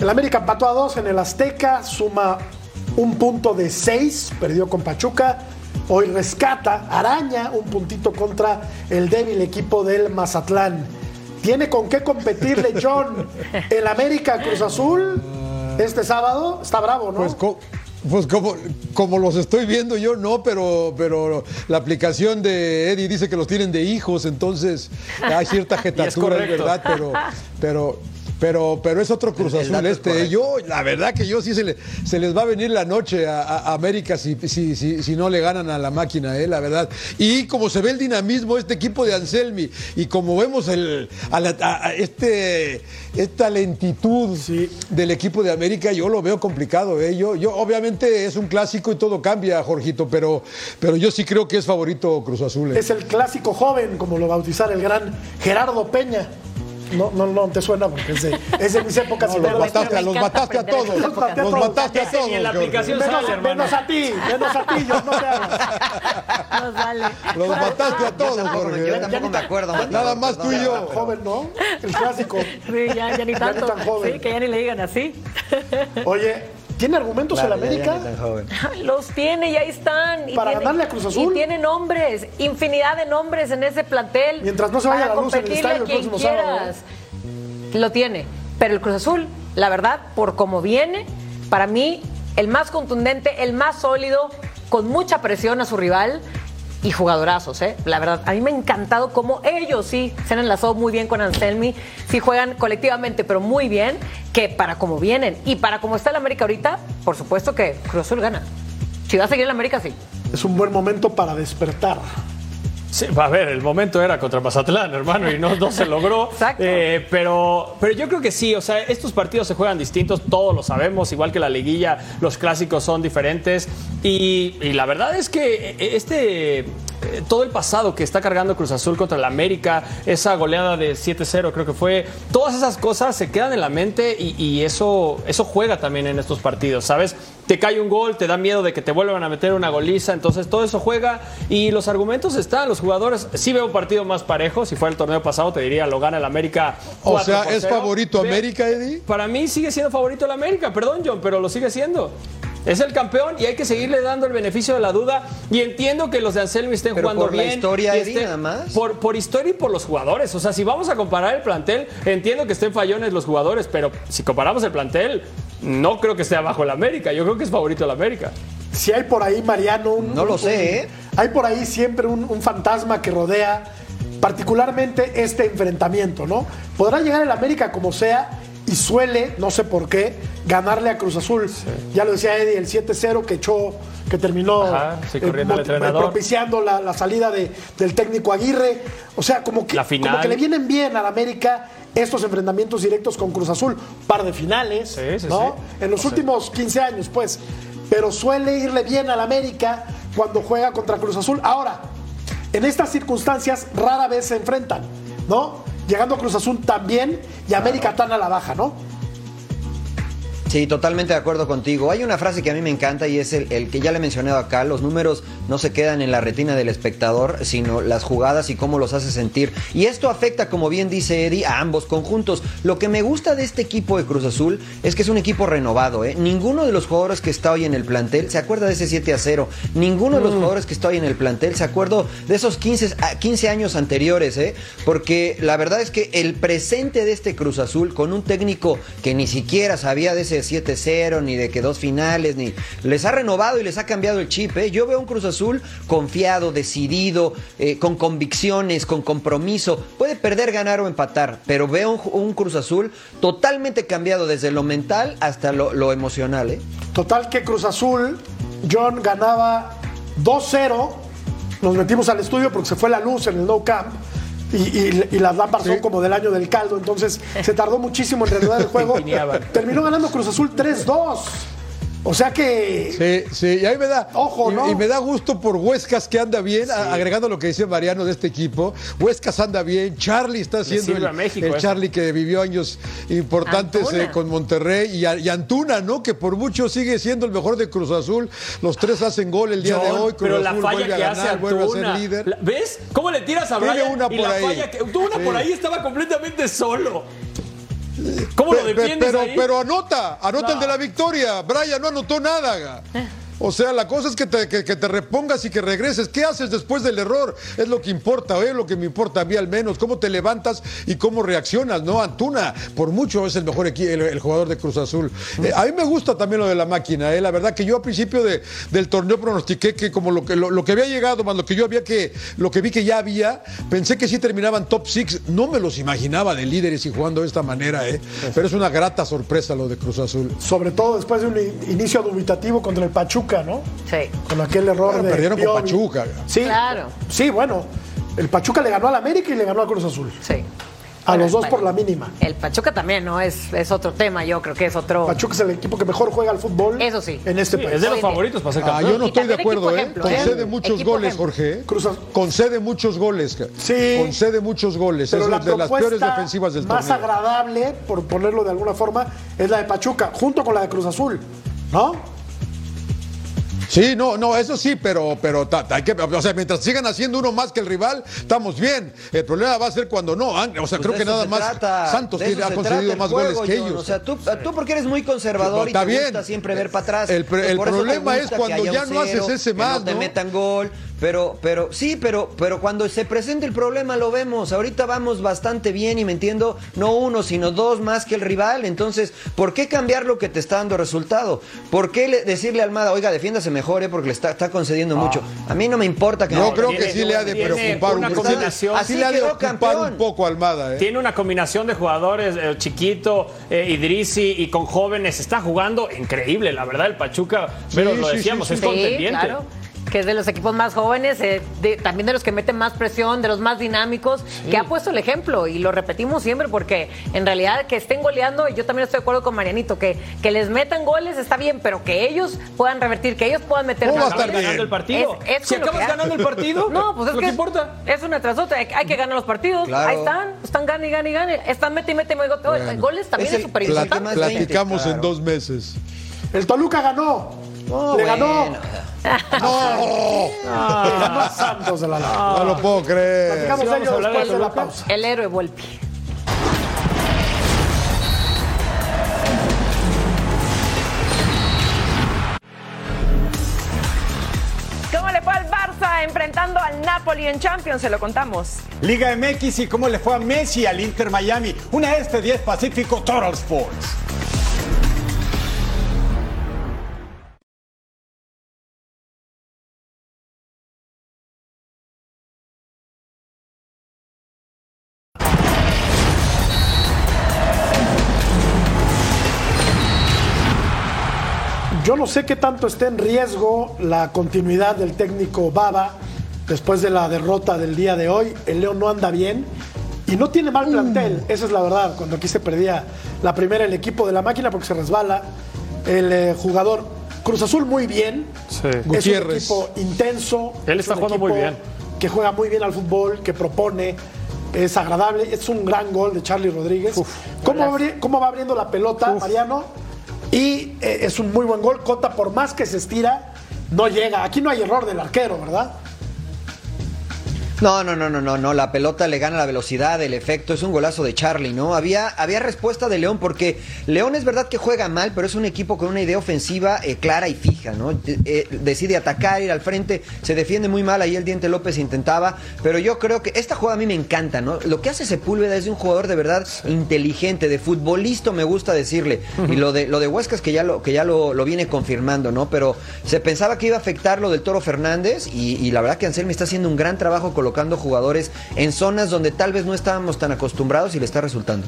El América empató a dos en el Azteca, suma un punto de seis, perdió con Pachuca. hoy rescata, araña un puntito contra el débil equipo del Mazatlán. ¿Tiene con qué competirle John el América Cruz Azul este sábado? Está bravo, ¿no? Pues, pues como, como los estoy viendo yo, no, pero, pero la aplicación de Eddie dice que los tienen de hijos, entonces hay cierta jetatura, es correcto. verdad, pero, pero, pero, pero es otro Cruz El- el Azul es este. correcto. Yo, la verdad que yo sí se, le- se les va a venir la noche a, América si, si, si, si no le ganan a la máquina, eh, la verdad. Y como se ve el dinamismo de este equipo de Anselmi y como vemos el, a la- a- a este, esta lentitud del equipo de América, yo lo veo complicado. ¿eh? Yo, yo, obviamente es un clásico y todo cambia, Jorgito, pero, pero yo sí creo que es favorito Cruz Azul. ¿eh? Es el clásico joven, como lo bautizara el gran Gerardo Peña. No, no, no te suena porque es de, es de mis épocas. No, los menos- mataste, a- los Me encanta mataste a todos. Los mataste a todos. la aplicación menos, sale, hermano. menos a ti, menos a ti, yo no te hagas. Nos vale. Los mataste a todos, tampoco, Jorge. yo tampoco me acuerdo. Nada más tú y yo. Joven, ¿no? El clásico. Sí, ya, ya ni tanto. tan joven. Sí, que ya ni le digan así. Oye, ¿tiene argumentos Claro, el ya- ya América? joven. Los tiene y ahí están. Y ¿Para tiene- ganarle a Cruz Azul? Y tiene nombres, infinidad de nombres en ese plantel. Mientras no se vaya la luz en el estadio el sábado. quieras. Lo tiene. Pero el Cruz Azul, la verdad, por cómo viene, para mí, el más contundente, el más sólido, con mucha presión a su rival. Y jugadorazos, ¿eh? La verdad, a mí me ha encantado cómo ellos sí se han enlazado muy bien con Anselmi, sí juegan colectivamente, pero muy bien, que para cómo vienen y para cómo está el América ahorita, por supuesto que Cruz gana. Si va a seguir el América, sí. Es un buen momento para despertar. Sí, a ver, el momento era contra Mazatlán, hermano, y no, no se logró. Exacto. Eh, pero, pero yo creo que sí, o sea, estos partidos se juegan distintos, todos lo sabemos, igual que la liguilla, los clásicos son diferentes. Y, y la verdad es que este, eh, todo el pasado que está cargando Cruz Azul contra el América, esa goleada de 7-0 creo que fue, todas esas cosas se quedan en la mente y, y eso, eso juega también en estos partidos, ¿sabes? Te cae un gol, te da miedo de que te vuelvan a meter una goliza, entonces todo eso juega y los argumentos están, los jugadores, sí veo un partido más parejo, si fuera el torneo pasado te diría lo gana el América. O 4 sea, ¿es 0. favorito América, Eddie? Para mí sigue siendo favorito el América, perdón John, pero lo sigue siendo. Es el campeón y hay que seguirle dando el beneficio de la duda. Y entiendo que los de Anselmi estén Pero jugando por la bien. historia, y Eddie, nada más. Por, por historia y por los jugadores. O sea, si vamos a comparar el plantel, entiendo que estén fallones los jugadores, pero si comparamos el plantel, no creo que esté abajo el América. Yo creo que es favorito el América. Si hay por ahí, Mariano, un, No lo un- sé, ¿eh? Hay por ahí siempre un, un fantasma que rodea particularmente este enfrentamiento, ¿no? Podrá llegar el América como sea y suele, no sé por qué, ganarle a Cruz Azul. Ya lo decía Eddie, el 7-0 que echó, que terminó Ajá, sí, entrenador. propiciando la, la salida de- del técnico Aguirre. O sea, como que, La final. como que le vienen bien al América estos enfrentamientos directos con Cruz Azul. Par de finales, Sí, ¿no? En los últimos 15 años, pues. Pero suele irle bien al América cuando juega contra Cruz Azul. Ahora, en estas circunstancias rara vez se enfrentan, ¿no? Llegando Cruz Azul también y América tan a la baja, ¿no? Sí, totalmente de acuerdo contigo. Hay una frase que a mí me encanta y es el, el que ya le he mencionado acá. Los números no se quedan en la retina del espectador, sino las jugadas y cómo los hace sentir. Y esto afecta, como bien dice Eddie, a ambos conjuntos. Lo que me gusta de este equipo de Cruz Azul es que es un equipo renovado. ¿eh? Ninguno de los jugadores que está hoy en el plantel se acuerda de ese 7 a 0. Ninguno de los jugadores que está hoy en el plantel se acuerda de esos 15, a- 15 años anteriores. ¿eh? Porque la verdad es que el presente de este Cruz Azul, con un técnico que ni siquiera sabía de ese 7-0, ni de que dos finales, ni les ha renovado y les ha cambiado el chip. ¿eh? Yo veo un Cruz Azul confiado, decidido, eh, con convicciones, con compromiso. Puede perder, ganar o empatar, pero veo un, Cruz Azul totalmente cambiado desde lo mental hasta lo, lo emocional. ¿eh? Total que Cruz Azul, John ganaba 2-0. Nos metimos al estudio porque se fue la luz en el No Camp. Y, y- y las lámparas son como del año del caldo, entonces se tardó muchísimo en reanudar el juego. Terminó ganando Cruz Azul 3-2. O sea que Sí, sí, y ahí me da. Ojo, y, ¿no? y me da gusto por Huescas que anda bien, a- agregando lo que dice Mariano de este equipo. Huescas anda bien, Charlie está haciendo el, a México el. Charlie que vivió años importantes eh, con Monterrey y, a- y Antuna, ¿no? Que por mucho sigue siendo el mejor de Cruz Azul. Los tres hacen gol el día de hoy. Cruz pero la Azul falla vuelve a que ganar, hace vuelve a ser líder. La- ¿Ves? ¿Cómo le tiras a Tiene Brian? una y por la ahí. falla que tú una Sí. por ahí estaba completamente solo. ¿Cómo lo defiendes pero, ahí? pero anota, anota No. el de la victoria. Brian no anotó nada. O sea, la cosa es que te, que, te repongas y que regreses. ¿Qué haces después del error? Es lo que importa, es lo que me importa a mí al menos. Cómo te levantas y cómo reaccionas, ¿no? Antuna, por mucho, es el mejor el, el jugador de Cruz Azul. Eh, a mí me gusta también lo de la máquina, ¿eh? La verdad que yo a principio de- del torneo pronostiqué que como lo que, lo, que había llegado, más lo que yo había que, lo que vi que ya había, pensé que sí terminaban top six. No me los imaginaba de líderes y jugando de esta manera, ¿eh? Pero es una grata sorpresa lo de Cruz Azul. Sobre todo después de un in- inicio dubitativo contra el Pachuca, ¿no? Sí. Con aquel error de. perdieron con. Pachuca. Sí. Claro. Sí, bueno. El Pachuca le ganó al América y le ganó a Cruz Azul. Sí. A Bueno, los dos por la mínima. El Pachuca también, ¿no? Es, es otro tema, yo creo que es otro. Pachuca es el equipo que mejor juega al fútbol Eso sí. en este Sí, país. es de los favoritos para ser Ah, yo no Y estoy de acuerdo, ¿eh? ejemplo, ¿eh? Concede muchos Equipo goles, ejemplo. Jorge. ¿eh? Cruz Concede muchos goles. Sí. Concede muchos goles. Pero es la de las peores defensivas del más torneo. agradable, por ponerlo de alguna forma, es la de Pachuca, junto con la de Cruz Azul, ¿no? Sí, no, no, eso sí, pero, pero hay que, o sea, mientras sigan haciendo uno más que el rival, estamos bien. El problema va a ser cuando no. O sea, Pues creo que nada más trata, Santos tiene- ha el más juego, goles que John. ellos. O sea, tú, tú porque eres muy conservador y te bien. gusta siempre ver para atrás. El pues el problema es cuando ya no haces ese que más, no te ¿no? metan gol. Pero, pero, sí, pero, pero cuando se presente el problema lo vemos. Ahorita vamos bastante bien y me entiendo, no uno, sino dos más que el rival. Entonces, ¿por qué cambiar lo que te está dando resultado? ¿Por qué le- decirle a Almada, oiga, defiéndase mejor, eh, porque le está, está concediendo mucho? A mí no me importa que Yo no, creo tiene- que sí le ha de preocupar una un poco. combinación. Así le ha de quedó ocupar campeón. un poco a Almada, ¿eh? Tiene una combinación de jugadores, eh, chiquito, eh, Idrisi y con jóvenes. Está jugando increíble, la verdad, el Pachuca. Pero Sí, lo sí, decíamos, sí, es sí. contendiente. claro. Que es de los equipos más jóvenes, eh, de- también de los que meten más presión, de los más dinámicos, que ha puesto el ejemplo y lo repetimos siempre porque en realidad que estén goleando, y yo también estoy de acuerdo con Marianito, que, que les metan goles está bien, pero que ellos puedan revertir, que ellos puedan meter ¿Cómo va a más estar goles. ganando el partido. Es- es si acabas que ganando el partido, No, pues es lo que que importa. es una tras otra. Hay, hay que ganar los partidos. Claro. Ahí están, están gane y gane y gane. Están mete y mete. mete, mete. Goles también Es súper importante. platicamos en claro. dos meses. El Toluca ganó. No, le ganó. bueno. ¡No! Le ganó a Santos de la Laguna. No lo puedo creer. Platicamos ¿Sí vamos ello a hablar de después de la pausa. El héroe Volpi. ¿Cómo le fue al Barça enfrentando al Napoli en Champions? Se lo contamos. Liga MX y cómo le fue a Messi al Inter Miami. Una este 10 Pacífico Total Sports. No sé qué tanto esté en riesgo la continuidad del técnico Baba después de la derrota del día de hoy. El León no anda bien y no tiene mal plantel, esa es la verdad. Cuando aquí se perdía la primera el equipo de la máquina porque se resbala el eh, jugador Cruz Azul muy bien. Sí. Es un Gutiérrez. equipo intenso. Él es está un jugando muy bien. Que juega muy bien al fútbol, que propone. Es agradable, es un gran gol de Charlie Rodríguez. ¿Cómo, abri- cómo va abriendo la pelota, Mariano? Y eh, es un muy buen gol. Cota, por más que se estira, no llega. Aquí no hay error del arquero, ¿verdad? No, no, no, no, no, no. La pelota le gana la velocidad, el efecto. Es un golazo de Charlie, ¿no? Había, había respuesta de León porque León es verdad que juega mal, pero es un equipo con una idea ofensiva eh, clara y fija, ¿no? Eh, eh, decide atacar, ir al frente, se defiende muy mal. Ahí el Diente López intentaba, pero yo creo que esta jugada a mí me encanta, ¿no? Lo que hace Sepúlveda es de un jugador de verdad inteligente, de futbolista, me gusta decirle. Y lo de, lo de Huescas que ya lo, que ya lo, lo viene confirmando, ¿no? Pero se pensaba que iba a afectar lo del Toro Fernández y, y la verdad que Anselmi está haciendo un gran trabajo colocando jugadores en zonas donde tal vez no estábamos tan acostumbrados y le está resultando.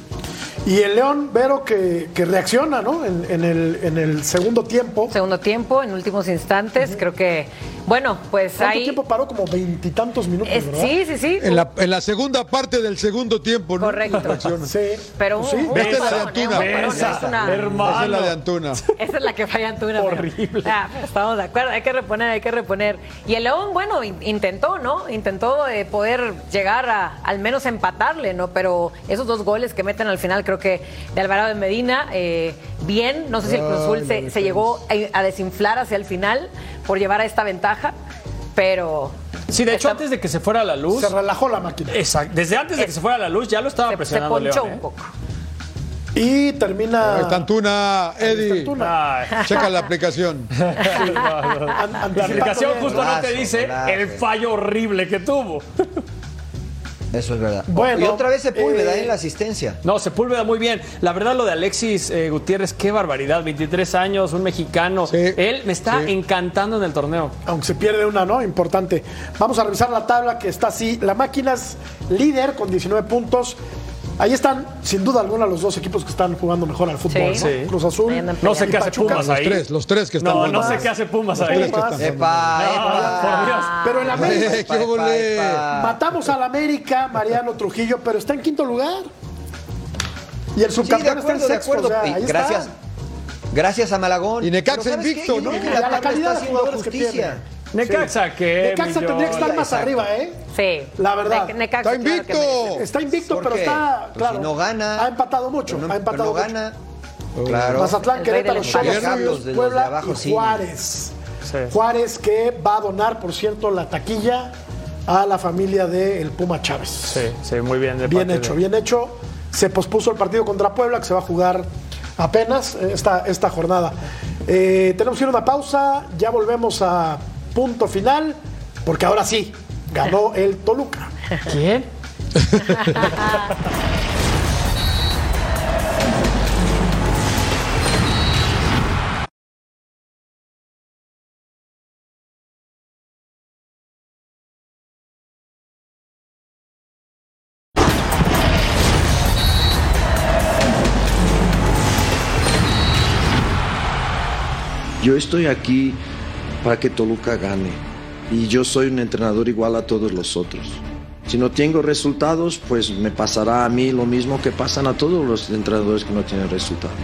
Y el León, Vero, que, que reacciona, ¿no? En, en el, en el segundo tiempo. Segundo tiempo, en últimos instantes. Creo que, bueno, pues ¿Cuánto ahí. tiempo paró? Como veintitantos minutos, es- ¿verdad? sí, sí, sí. En la, en la segunda parte del segundo tiempo, ¿no? Correcto. Sí. Pero un, Sí. un Esta es la de ¿eh? Antuna. Esa, es una- hermano. Esa es la de Antuna. Esa es la que falla Antuna. Horrible. Ah, estamos de acuerdo, hay que reponer, hay que reponer. Y el León, bueno, in- intentó, ¿no? Intentó eh, poder llegar a al menos empatarle, ¿no? Pero esos dos goles que meten al final, creo que de Alvarado de Medina, eh, bien. No sé si el Cruz Azul se, se llegó a, a desinflar hacia el final por llevar a esta ventaja, pero. Sí, de hecho, está- antes de que se fuera la luz. Se relajó la máquina. Exacto. Desde antes de que se fuera la luz ya lo estaba se, se presionando ponchó León. ¿eh? un poco. Y termina. Está Antuna, está Eddie. Checa la aplicación. An- La anticipando aplicación bien. justo no te dice golazo. el fallo horrible que tuvo. Eso es verdad. Bueno, y otra vez Sepúlveda eh, en la asistencia. No, Sepúlveda muy bien. La verdad, lo de Alexis eh, Gutiérrez, qué barbaridad. 23 años, un mexicano. Sí. Él me está Sí. encantando en el torneo. Aunque se pierde una, ¿no? Importante. Vamos a revisar la tabla que está así. La máquina es líder con 19 puntos. Ahí están, sin duda alguna, los dos equipos que están jugando mejor al fútbol. Sí. ¿no? Sí. Cruz Azul. No sé qué hace Pachuca. Pumas Los ahí. tres, los tres que están No, jugando. no sé qué hace Pumas ahí. tres que están jugando. Epa, No, epa. por Dios. Pero en la América. Qué ole. Matamos al América, Mariano Trujillo, pero está en quinto lugar. Y el Sí, de subcampeón acuerdo, está en sexto. acuerdo. o sea, está. gracias. Gracias a Malagón. Y Necaxa Pero ¿sabes invicto, ¿no? la calidad está de que justicia. Necaxa, ¿qué? Necaxa tendría que estar más Exacto. arriba, ¿eh? Sí. La verdad. Ne- Necaxa, Está que invicto. Está invicto, ¿Por pero está, Pues claro. si no gana. Ha empatado mucho. No, ha empatado pero no mucho. gana. Claro. Mazatlán, Querétaro, Cholos, de Puebla de abajo, y sí. Juárez. Sí. Juárez que va a donar, por cierto, la taquilla a la familia del Puma Chávez. Sí, sí, muy bien. de Bien hecho, de- bien hecho. Se pospuso el partido contra Puebla, que se va a jugar apenas eh, esta, esta jornada. Eh, tenemos que ir a una pausa, ya volvemos a punto final, porque ahora sí, ganó el Toluca. ¿Quién? Yo estoy aquí para que Toluca gane y yo soy un entrenador igual a todos los otros. Si no tengo resultados, pues me pasará a mí lo mismo que pasan a todos los entrenadores que no tienen resultados.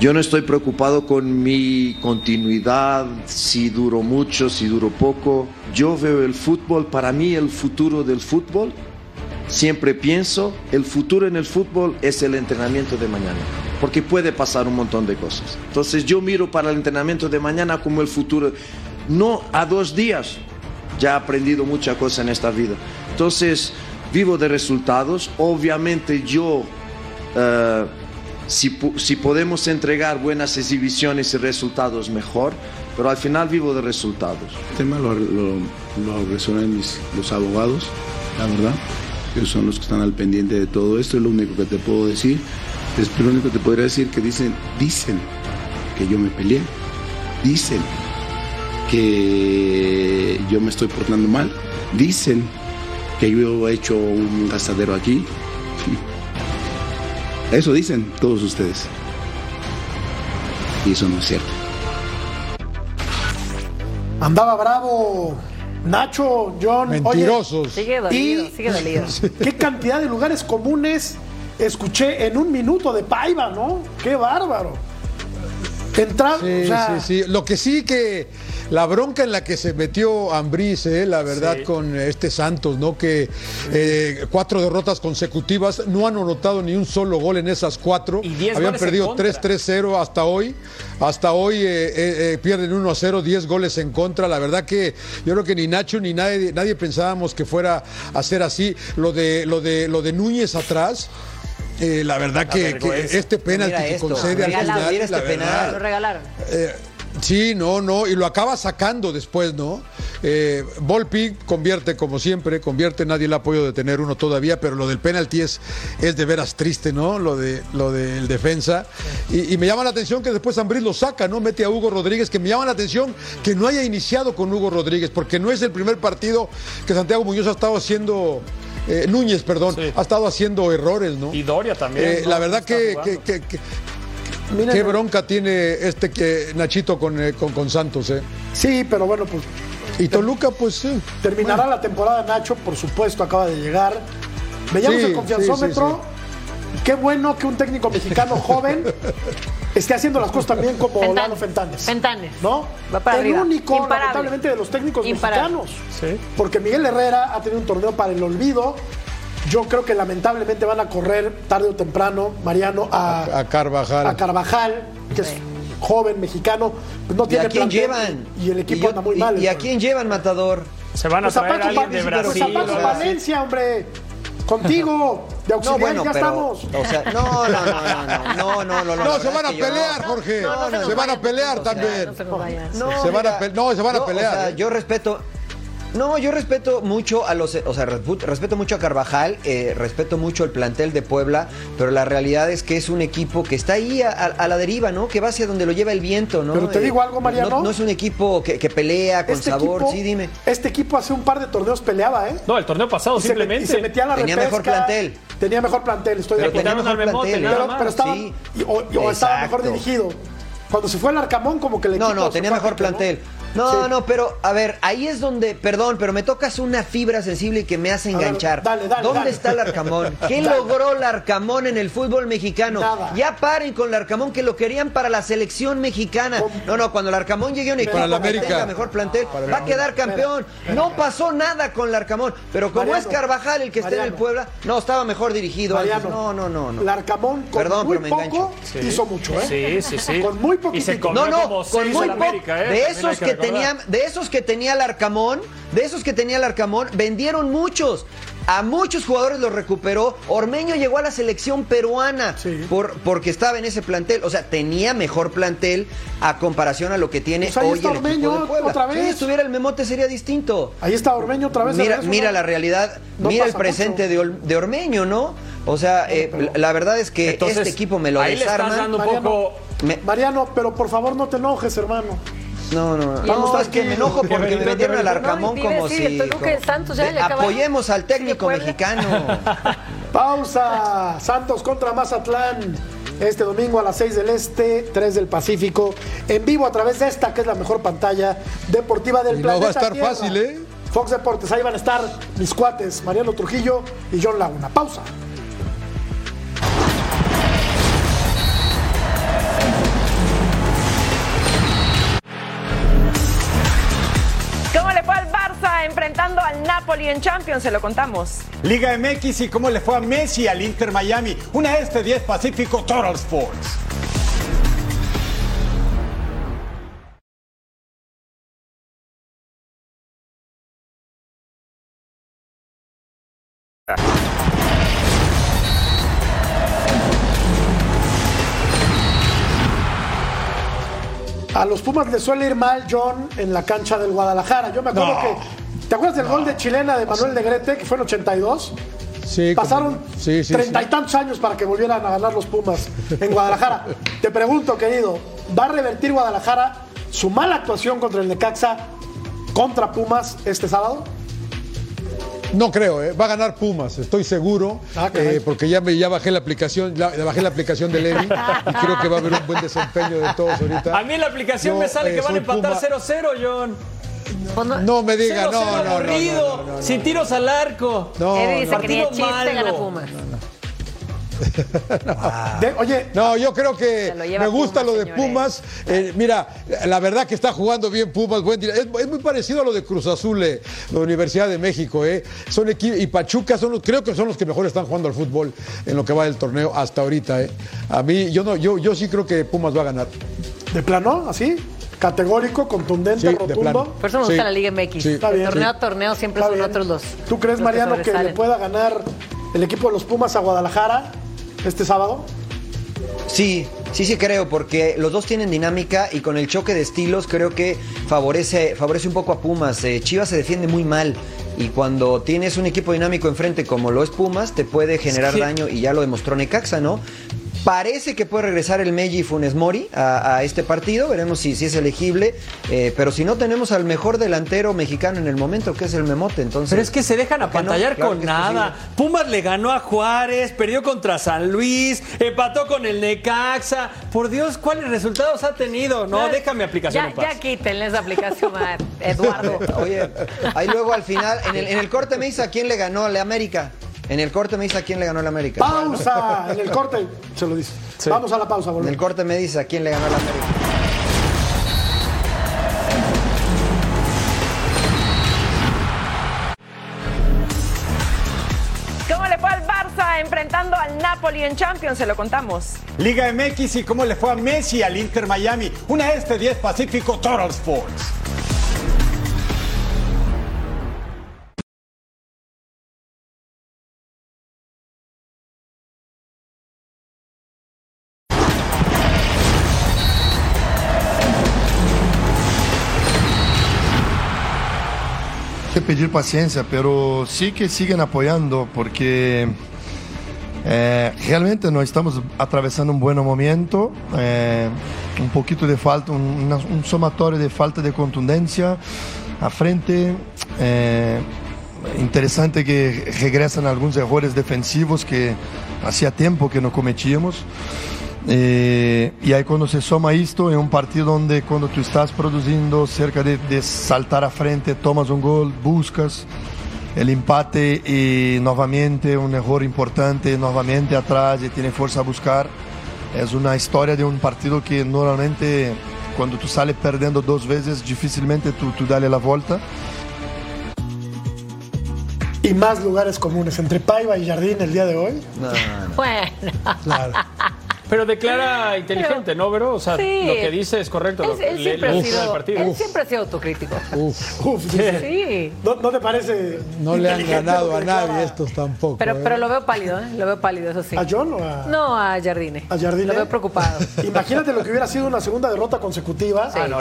Yo no estoy preocupado con mi continuidad, si duro mucho, si duro poco. Yo veo el fútbol, para mí el futuro del fútbol, siempre pienso, el futuro en el fútbol es el entrenamiento de mañana, porque puede pasar un montón de cosas. Entonces yo miro para el entrenamiento de mañana como el futuro, no a dos días. Ya he aprendido mucha cosa en esta vida. Entonces vivo de resultados. Obviamente yo... eh, si, si podemos entregar buenas exhibiciones y resultados, mejor, pero al final vivo de resultados. El tema lo, lo, lo resuelven mis- los abogados, la verdad. Ellos son los que están al pendiente de todo esto, es lo único que te puedo decir. Es lo único que te podría decir que dicen, dicen que yo me peleé, dicen que yo me estoy portando mal, dicen que yo he hecho un gastadero aquí. Eso dicen todos ustedes. Y eso no es cierto. Andaba bravo Nacho, John. oye, Mentirosos. Sigue dolido, Y- sigue dolido. qué cantidad de lugares comunes escuché en un minuto de Paiva, ¿no? Qué bárbaro. Entrar, Sí, o sea, sí, sí. Lo que sí que la bronca en la que se metió Ambriz, eh, la verdad, Sí. con este Santos, ¿no? Que eh, cuatro derrotas consecutivas, no han anotado ni un solo gol en esas cuatro. Y diez Habían perdido contra. 3-3-0 hasta hoy. Hasta hoy eh, eh, eh, pierden 1-0, 10 goles en contra. La verdad que yo creo que ni Nacho ni nadie, nadie pensábamos que fuera a ser así. Lo de, lo de, lo de Núñez atrás. Eh, la verdad que, este penalti que esto, concede al final, mira este la verdad, penal. Lo regalaron. eh, sí, no, no, y lo acaba sacando después, ¿no? Eh, Volpi convierte, como siempre, convierte, nadie le ha podido detener uno todavía, pero lo del penalti es, es de veras triste, ¿no? Lo, de, lo del defensa. Y, y me llama la atención que después Ambriz lo saca, ¿no? Mete a Hugo Rodríguez, que me llama la atención que no haya iniciado con Hugo Rodríguez, porque no es el primer partido que Santiago Muñoz ha estado haciendo. Eh, Núñez, perdón, Sí. ha estado haciendo errores, ¿no? Y Doria también. Eh, ¿no? la verdad que, que- que- Qué bronca tiene este que Nachito con, eh, con, con Santos, ¿eh? Sí, pero bueno, pues Y Toluca, pues sí. terminará la temporada Nacho, por supuesto, acaba de llegar. Veíamos Sí, el confianzómetro. sí, Qué bueno que un técnico mexicano joven esté haciendo las cosas también como Fentanes. Lalo Fentanes. Fentanes. ¿No? Va para el arriba. único, Imparable. lamentablemente, de los técnicos Imparable. mexicanos. Sí. Porque Miguel Herrera ha tenido un torneo para el olvido. Yo creo que lamentablemente van a correr tarde o temprano, Mariano, a, A Carvajal. a Carvajal, que es joven mexicano. Pues no ¿Y tiene a quién plantel llevan? Y el equipo yo- anda muy y- mal. ¿Y a quién llevan, Matador? Se van a Pues a traer a Paco, alguien de pues Brasil. a Paco o- Valencia, hombre. Contigo. De auxiliar, bueno, ya pero, estamos. o sea, no, no, no, no, no, no, no, no, No, se van a yo no. pelear, Jorge. No, no se van a pelear también. No se nos vayan. No, Se van a no, se van a pelear, yo respeto. No, yo respeto mucho a los, o sea, respeto mucho a Carvajal, eh, respeto mucho el plantel de Puebla, pero la realidad es que es un equipo que está ahí a, a- a la deriva, ¿no? Que va hacia donde lo lleva el viento, ¿no? Pero te Eh, digo algo, Mariano. No, no es un equipo que, que pelea con Este sabor, equipo, sí, dime. Este equipo hace un par de torneos peleaba, ¿eh? No, el torneo pasado Y se, met- simplemente. y se metía a la Tenía repesca. mejor plantel. Tenía mejor plantel, estoy de Pero acuerdo. tenía mejor Memote, plantel. pero, estaba, Sí. y- o, o estaba mejor dirigido. Cuando se fue el Arcamón, como que el No, no, tenía mejor ¿no? No, Sí. no, pero a ver, ahí es donde, perdón, pero me tocas una fibra sensible y que me hace ver, enganchar. dale, dale, ¿Dónde dale. está el Arcamón? ¿Qué Dale. logró el Arcamón en el fútbol mexicano? Nada. Ya paren con el Arcamón que lo querían para la selección mexicana. No, no, cuando el Arcamón llegue a un equipo Para la que América. tenga mejor plantel, Para va a quedar campeón. No pasó nada con el Arcamón, pero como Mariano, es Carvajal el que está en el. Puebla, no, estaba mejor dirigido antes. No, no, no, no. El Arcamón con Perdón, muy pero me poco engancho. hizo mucho, ¿eh? Sí, sí, sí. Con muy comió No, no, con muy poco. ¿eh? De esos que, de esos que tenía el Arcamón, de esos que tenía el Arcamón, vendieron muchos. A muchos jugadores los recuperó. Ormeño llegó a la selección peruana Sí. por, porque estaba en ese plantel. O sea, tenía mejor plantel a comparación a lo que tiene Pues ahí hoy está el equipo Ormeño, de Puebla. otra vez. Si estuviera el Memote sería distinto. Ahí está Ormeño otra vez. Mira, mira la realidad, No mira el presente de, Ormeño, ¿no? O sea, eh, la verdad es que Entonces, este equipo me lo ahí le estás desarman. dando un Mariano. poco. Me- Mariano, pero por favor no te enojes, hermano. No, no, no. Vamos No, es que me enojo porque me vendieron al. Arcamón No, como si... Apoyemos al técnico mexicano. Pausa. Santos contra Mazatlán. Este domingo a las 6 del Este, 3 del Pacífico. En vivo a través de esta, que es la mejor pantalla deportiva del Y no planeta va a estar Tierra. fácil, ¿eh? Fox Deportes, ahí van a estar mis cuates, Mariano Trujillo y John Laguna. Pausa. Enfrentando al Napoli en Champions? Se lo contamos. Liga MX y cómo le fue a Messi al Inter Miami. Una este 10 Pacífico Total Sports. A los Pumas les suele ir mal, John, en la cancha del Guadalajara. Yo me acuerdo No. que. ¿Te acuerdas del gol de chilena de Manuel Negrete, que fue en 82? Sí, Pasaron como- sí, sí, treinta sí. y tantos años para que volvieran a ganar los Pumas en Guadalajara. Te pregunto, querido, ¿va a revertir Guadalajara su mala actuación contra el Necaxa contra Pumas este sábado? No creo, ¿eh? va a ganar Pumas, estoy seguro, Ah, eh, porque ya, me, ya bajé la aplicación, la- bajé la aplicación de Levi y creo que va a haber un buen desempeño de todos ahorita. A mí en la aplicación Yo, me sale eh, que van a empatar Puma. 0-0, John. Pues no- No me diga, 0-0 no, no, no, no, aburrido, no, no, no. sin tiros al arco. No, Eddie dice no, que chiste malo. Pumas. De- oye, No, yo creo que me gusta Pumas, lo de señores. Pumas. Eh, mira, la verdad que está jugando bien Pumas. Buen es, es muy parecido a lo de Cruz Azul, eh, la Universidad de México. Eh. Son y Pachuca son los, creo que son los que mejor están jugando al fútbol en lo que va del torneo hasta ahorita. Eh. A mí, yo no, yo, yo sí creo que Pumas va a ganar. de plano, así, categórico, contundente, Sí, de rotundo. Por eso me gusta Sí. la Liga MX. Sí. Está De bien, torneo sí. a torneo siempre Está son bien. otros los. ¿Tú crees, los Mariano, que, le pueda ganar el equipo de los Pumas a Guadalajara este sábado? Sí, sí, sí creo, porque los dos tienen dinámica y con el choque de estilos creo que favorece, favorece un poco a Pumas. Eh, Chivas se defiende muy mal y cuando tienes un equipo dinámico enfrente como lo es Pumas, te puede generar daño y ya lo demostró Necaxa, ¿no? Parece que puede regresar el Meji Funes Mori a, a este partido, veremos si, si es elegible, eh, pero si no tenemos al mejor delantero mexicano en el momento, que es el Memote, entonces... Pero es que se dejan ¿por qué no? apantallar Claro con nada. Pumas le ganó a Juárez, perdió contra San Luis, empató con el Necaxa. Por Dios, ¿cuáles resultados ha tenido? No, déjame aplicación Ya, en paz. ya quítenle esa aplicación a Eduardo. Oye, ahí luego al final, en el, en el corte me dice a quién le ganó la América. En el corte me dice a quién le ganó la América. Pausa en el corte, se lo dice. Vamos a la pausa, En el volvemos. corte me dice a quién le ganó la América. ¿Cómo le fue al Barça enfrentando al Napoli en Champions? Se lo contamos. Liga MX y cómo le fue a Messi al Inter Miami. Una este 10 Pacífico Total Sports. Pedir paciencia, pero sí que siguen apoyando porque eh, realmente no estamos atravesando un buen momento, eh, un poquito de falta, un, una- de falta de contundencia a frente. eh, interesante que regresan algunos errores defensivos que hacía tiempo que no cometíamos. Eh, y ahí cuando se soma esto en un partido donde cuando tú estás produciendo cerca de, de saltar a frente, tomas un gol, buscas el empate y nuevamente un error importante, nuevamente atrás y tiene fuerza a buscar. Es una historia de un partido que normalmente cuando tú sales perdiendo dos veces, difícilmente tú, tú dale la vuelta. Y más lugares comunes entre Paiva y Jardín el día de hoy. Bueno. Pero declara inteligente, ¿no, Vero? O sea, Sí. lo que dice es correcto. Él, él siempre, le ha sido, partido. él siempre ha sido autocrítico. Uf, dice. Sí. ¿No, no te parece? No le han ganado a nadie estos tampoco. Pero, ¿eh? pero lo veo pálido, ¿eh? Lo veo pálido, eso sí. ¿A John o a.? No, a Jardine. ¿A Jardine? Lo veo preocupado. Imagínate lo que hubiera sido una segunda derrota consecutiva Sí, Ah, no, a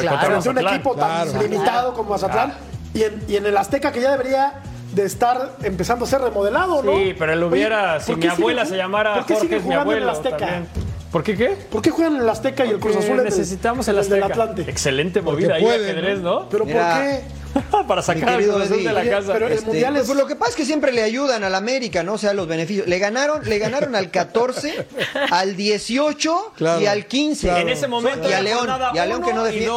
un equipo tan Claro. limitado como Mazatlán y, en, y en el Azteca que ya debería de estar empezando a ser remodelado, ¿no? Sí, pero él hubiera, Oye, si ¿por mi abuela se llamara ¿por qué Jorge, sigue es mi jugando en abuelo el Azteca? también. ¿Por qué qué? ¿Por qué juegan el Azteca y el Cruz Azul el- necesitamos el en del Azteca. Atlante? Excelente Porque movida ahí pueden, ajedrez, ¿no? ¿Pero Mira, por qué? Para sacar al Cruz Azul de la casa. pero el Este, Mundial es- pues lo que pasa es que siempre le ayudan al América, ¿no? O sea, los beneficios. Le ganaron, le ganaron al 14, al 18 Claro, y al 15. claro. En ese momento y a León, y a León que no defiende.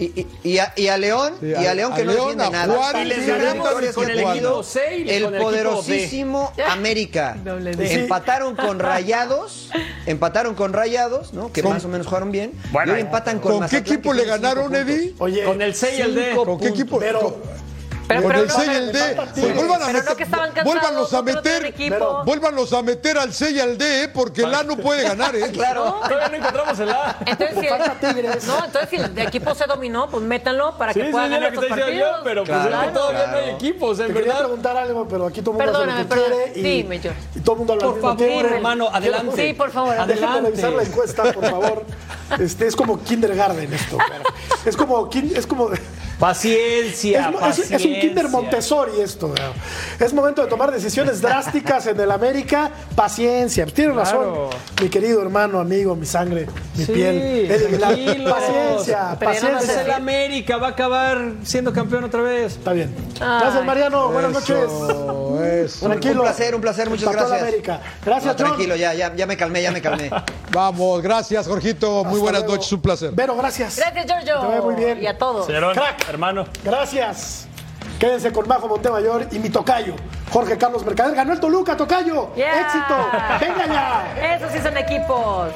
Y, y- y a, y a León, Sí, y a a- León a que no León, defiende a nada. Juárez, Y les ganamos con que el equipo C y el con el equipo poderosísimo América. Doble D. Sí. Empataron con Rayados, empataron con Rayados, ¿no? Que ¿Con- más o menos jugaron bien. Bueno, y hoy empatan con ¿Con qué Mazatlán, equipo que le ganaron. Eddie? Oye, Con el C y el D. ¿Con qué equipo? Pero- Con- Pero, con pero el no, C y el D. Pues vuelvan a Pero no meter, que estaban cansados, vuélvanlos a no meter, vuélvanlos a meter al C y al D, ¿eh? porque el A no puede ganar, ¿eh? Claro. Todavía no encontramos el A. Entonces, si el, no, entonces si el equipo se dominó, pues métanlo para Sí, que sí, puedan sí, ganar que estos partidos. yo, pero pues Claro, es que todavía no hay claro. equipos, Te en quería verdad. preguntar algo, pero aquí todo el mundo hace Perdóname, lo que perdóname. quiere y, Dime, George. y todo el mundo Por favor, tiempo. hermano, adelante. Sí, por favor, Déjenme Adelante. revisar la encuesta, por favor. Este, es como kindergarten esto. pero Es como, es como Paciencia, es, mo- es- paciencia. es un kinder Montessori esto. ¿verdad? Es momento de tomar decisiones drásticas en el América. Paciencia. Tiene razón, Claro. mi querido hermano, amigo, mi sangre, mi Sí, piel. Tranquilos. Paciencia, Pero ya no Es paciencia. el América, va a acabar siendo campeón otra vez. Está bien. Gracias, Mariano. Buenas noches. Eso. Tranquilo. Un placer, un placer, muchas gracias. América. Gracias, No, John. tranquilo, ya, ya, ya me calmé, ya me calmé. Vamos, gracias, Jorgito. Muy Hasta buenas luego. noches, un placer. Vero, gracias. Gracias, Giorgio. Te veo muy bien. Y a todos. Señorón, Crack. Hermano. Gracias. Quédense con Majo Montemayor y mi tocayo, Jorge Carlos Mercader. Ganó el Toluca, tocayo. Yeah. Éxito. Venga ya. Esos sí son equipos.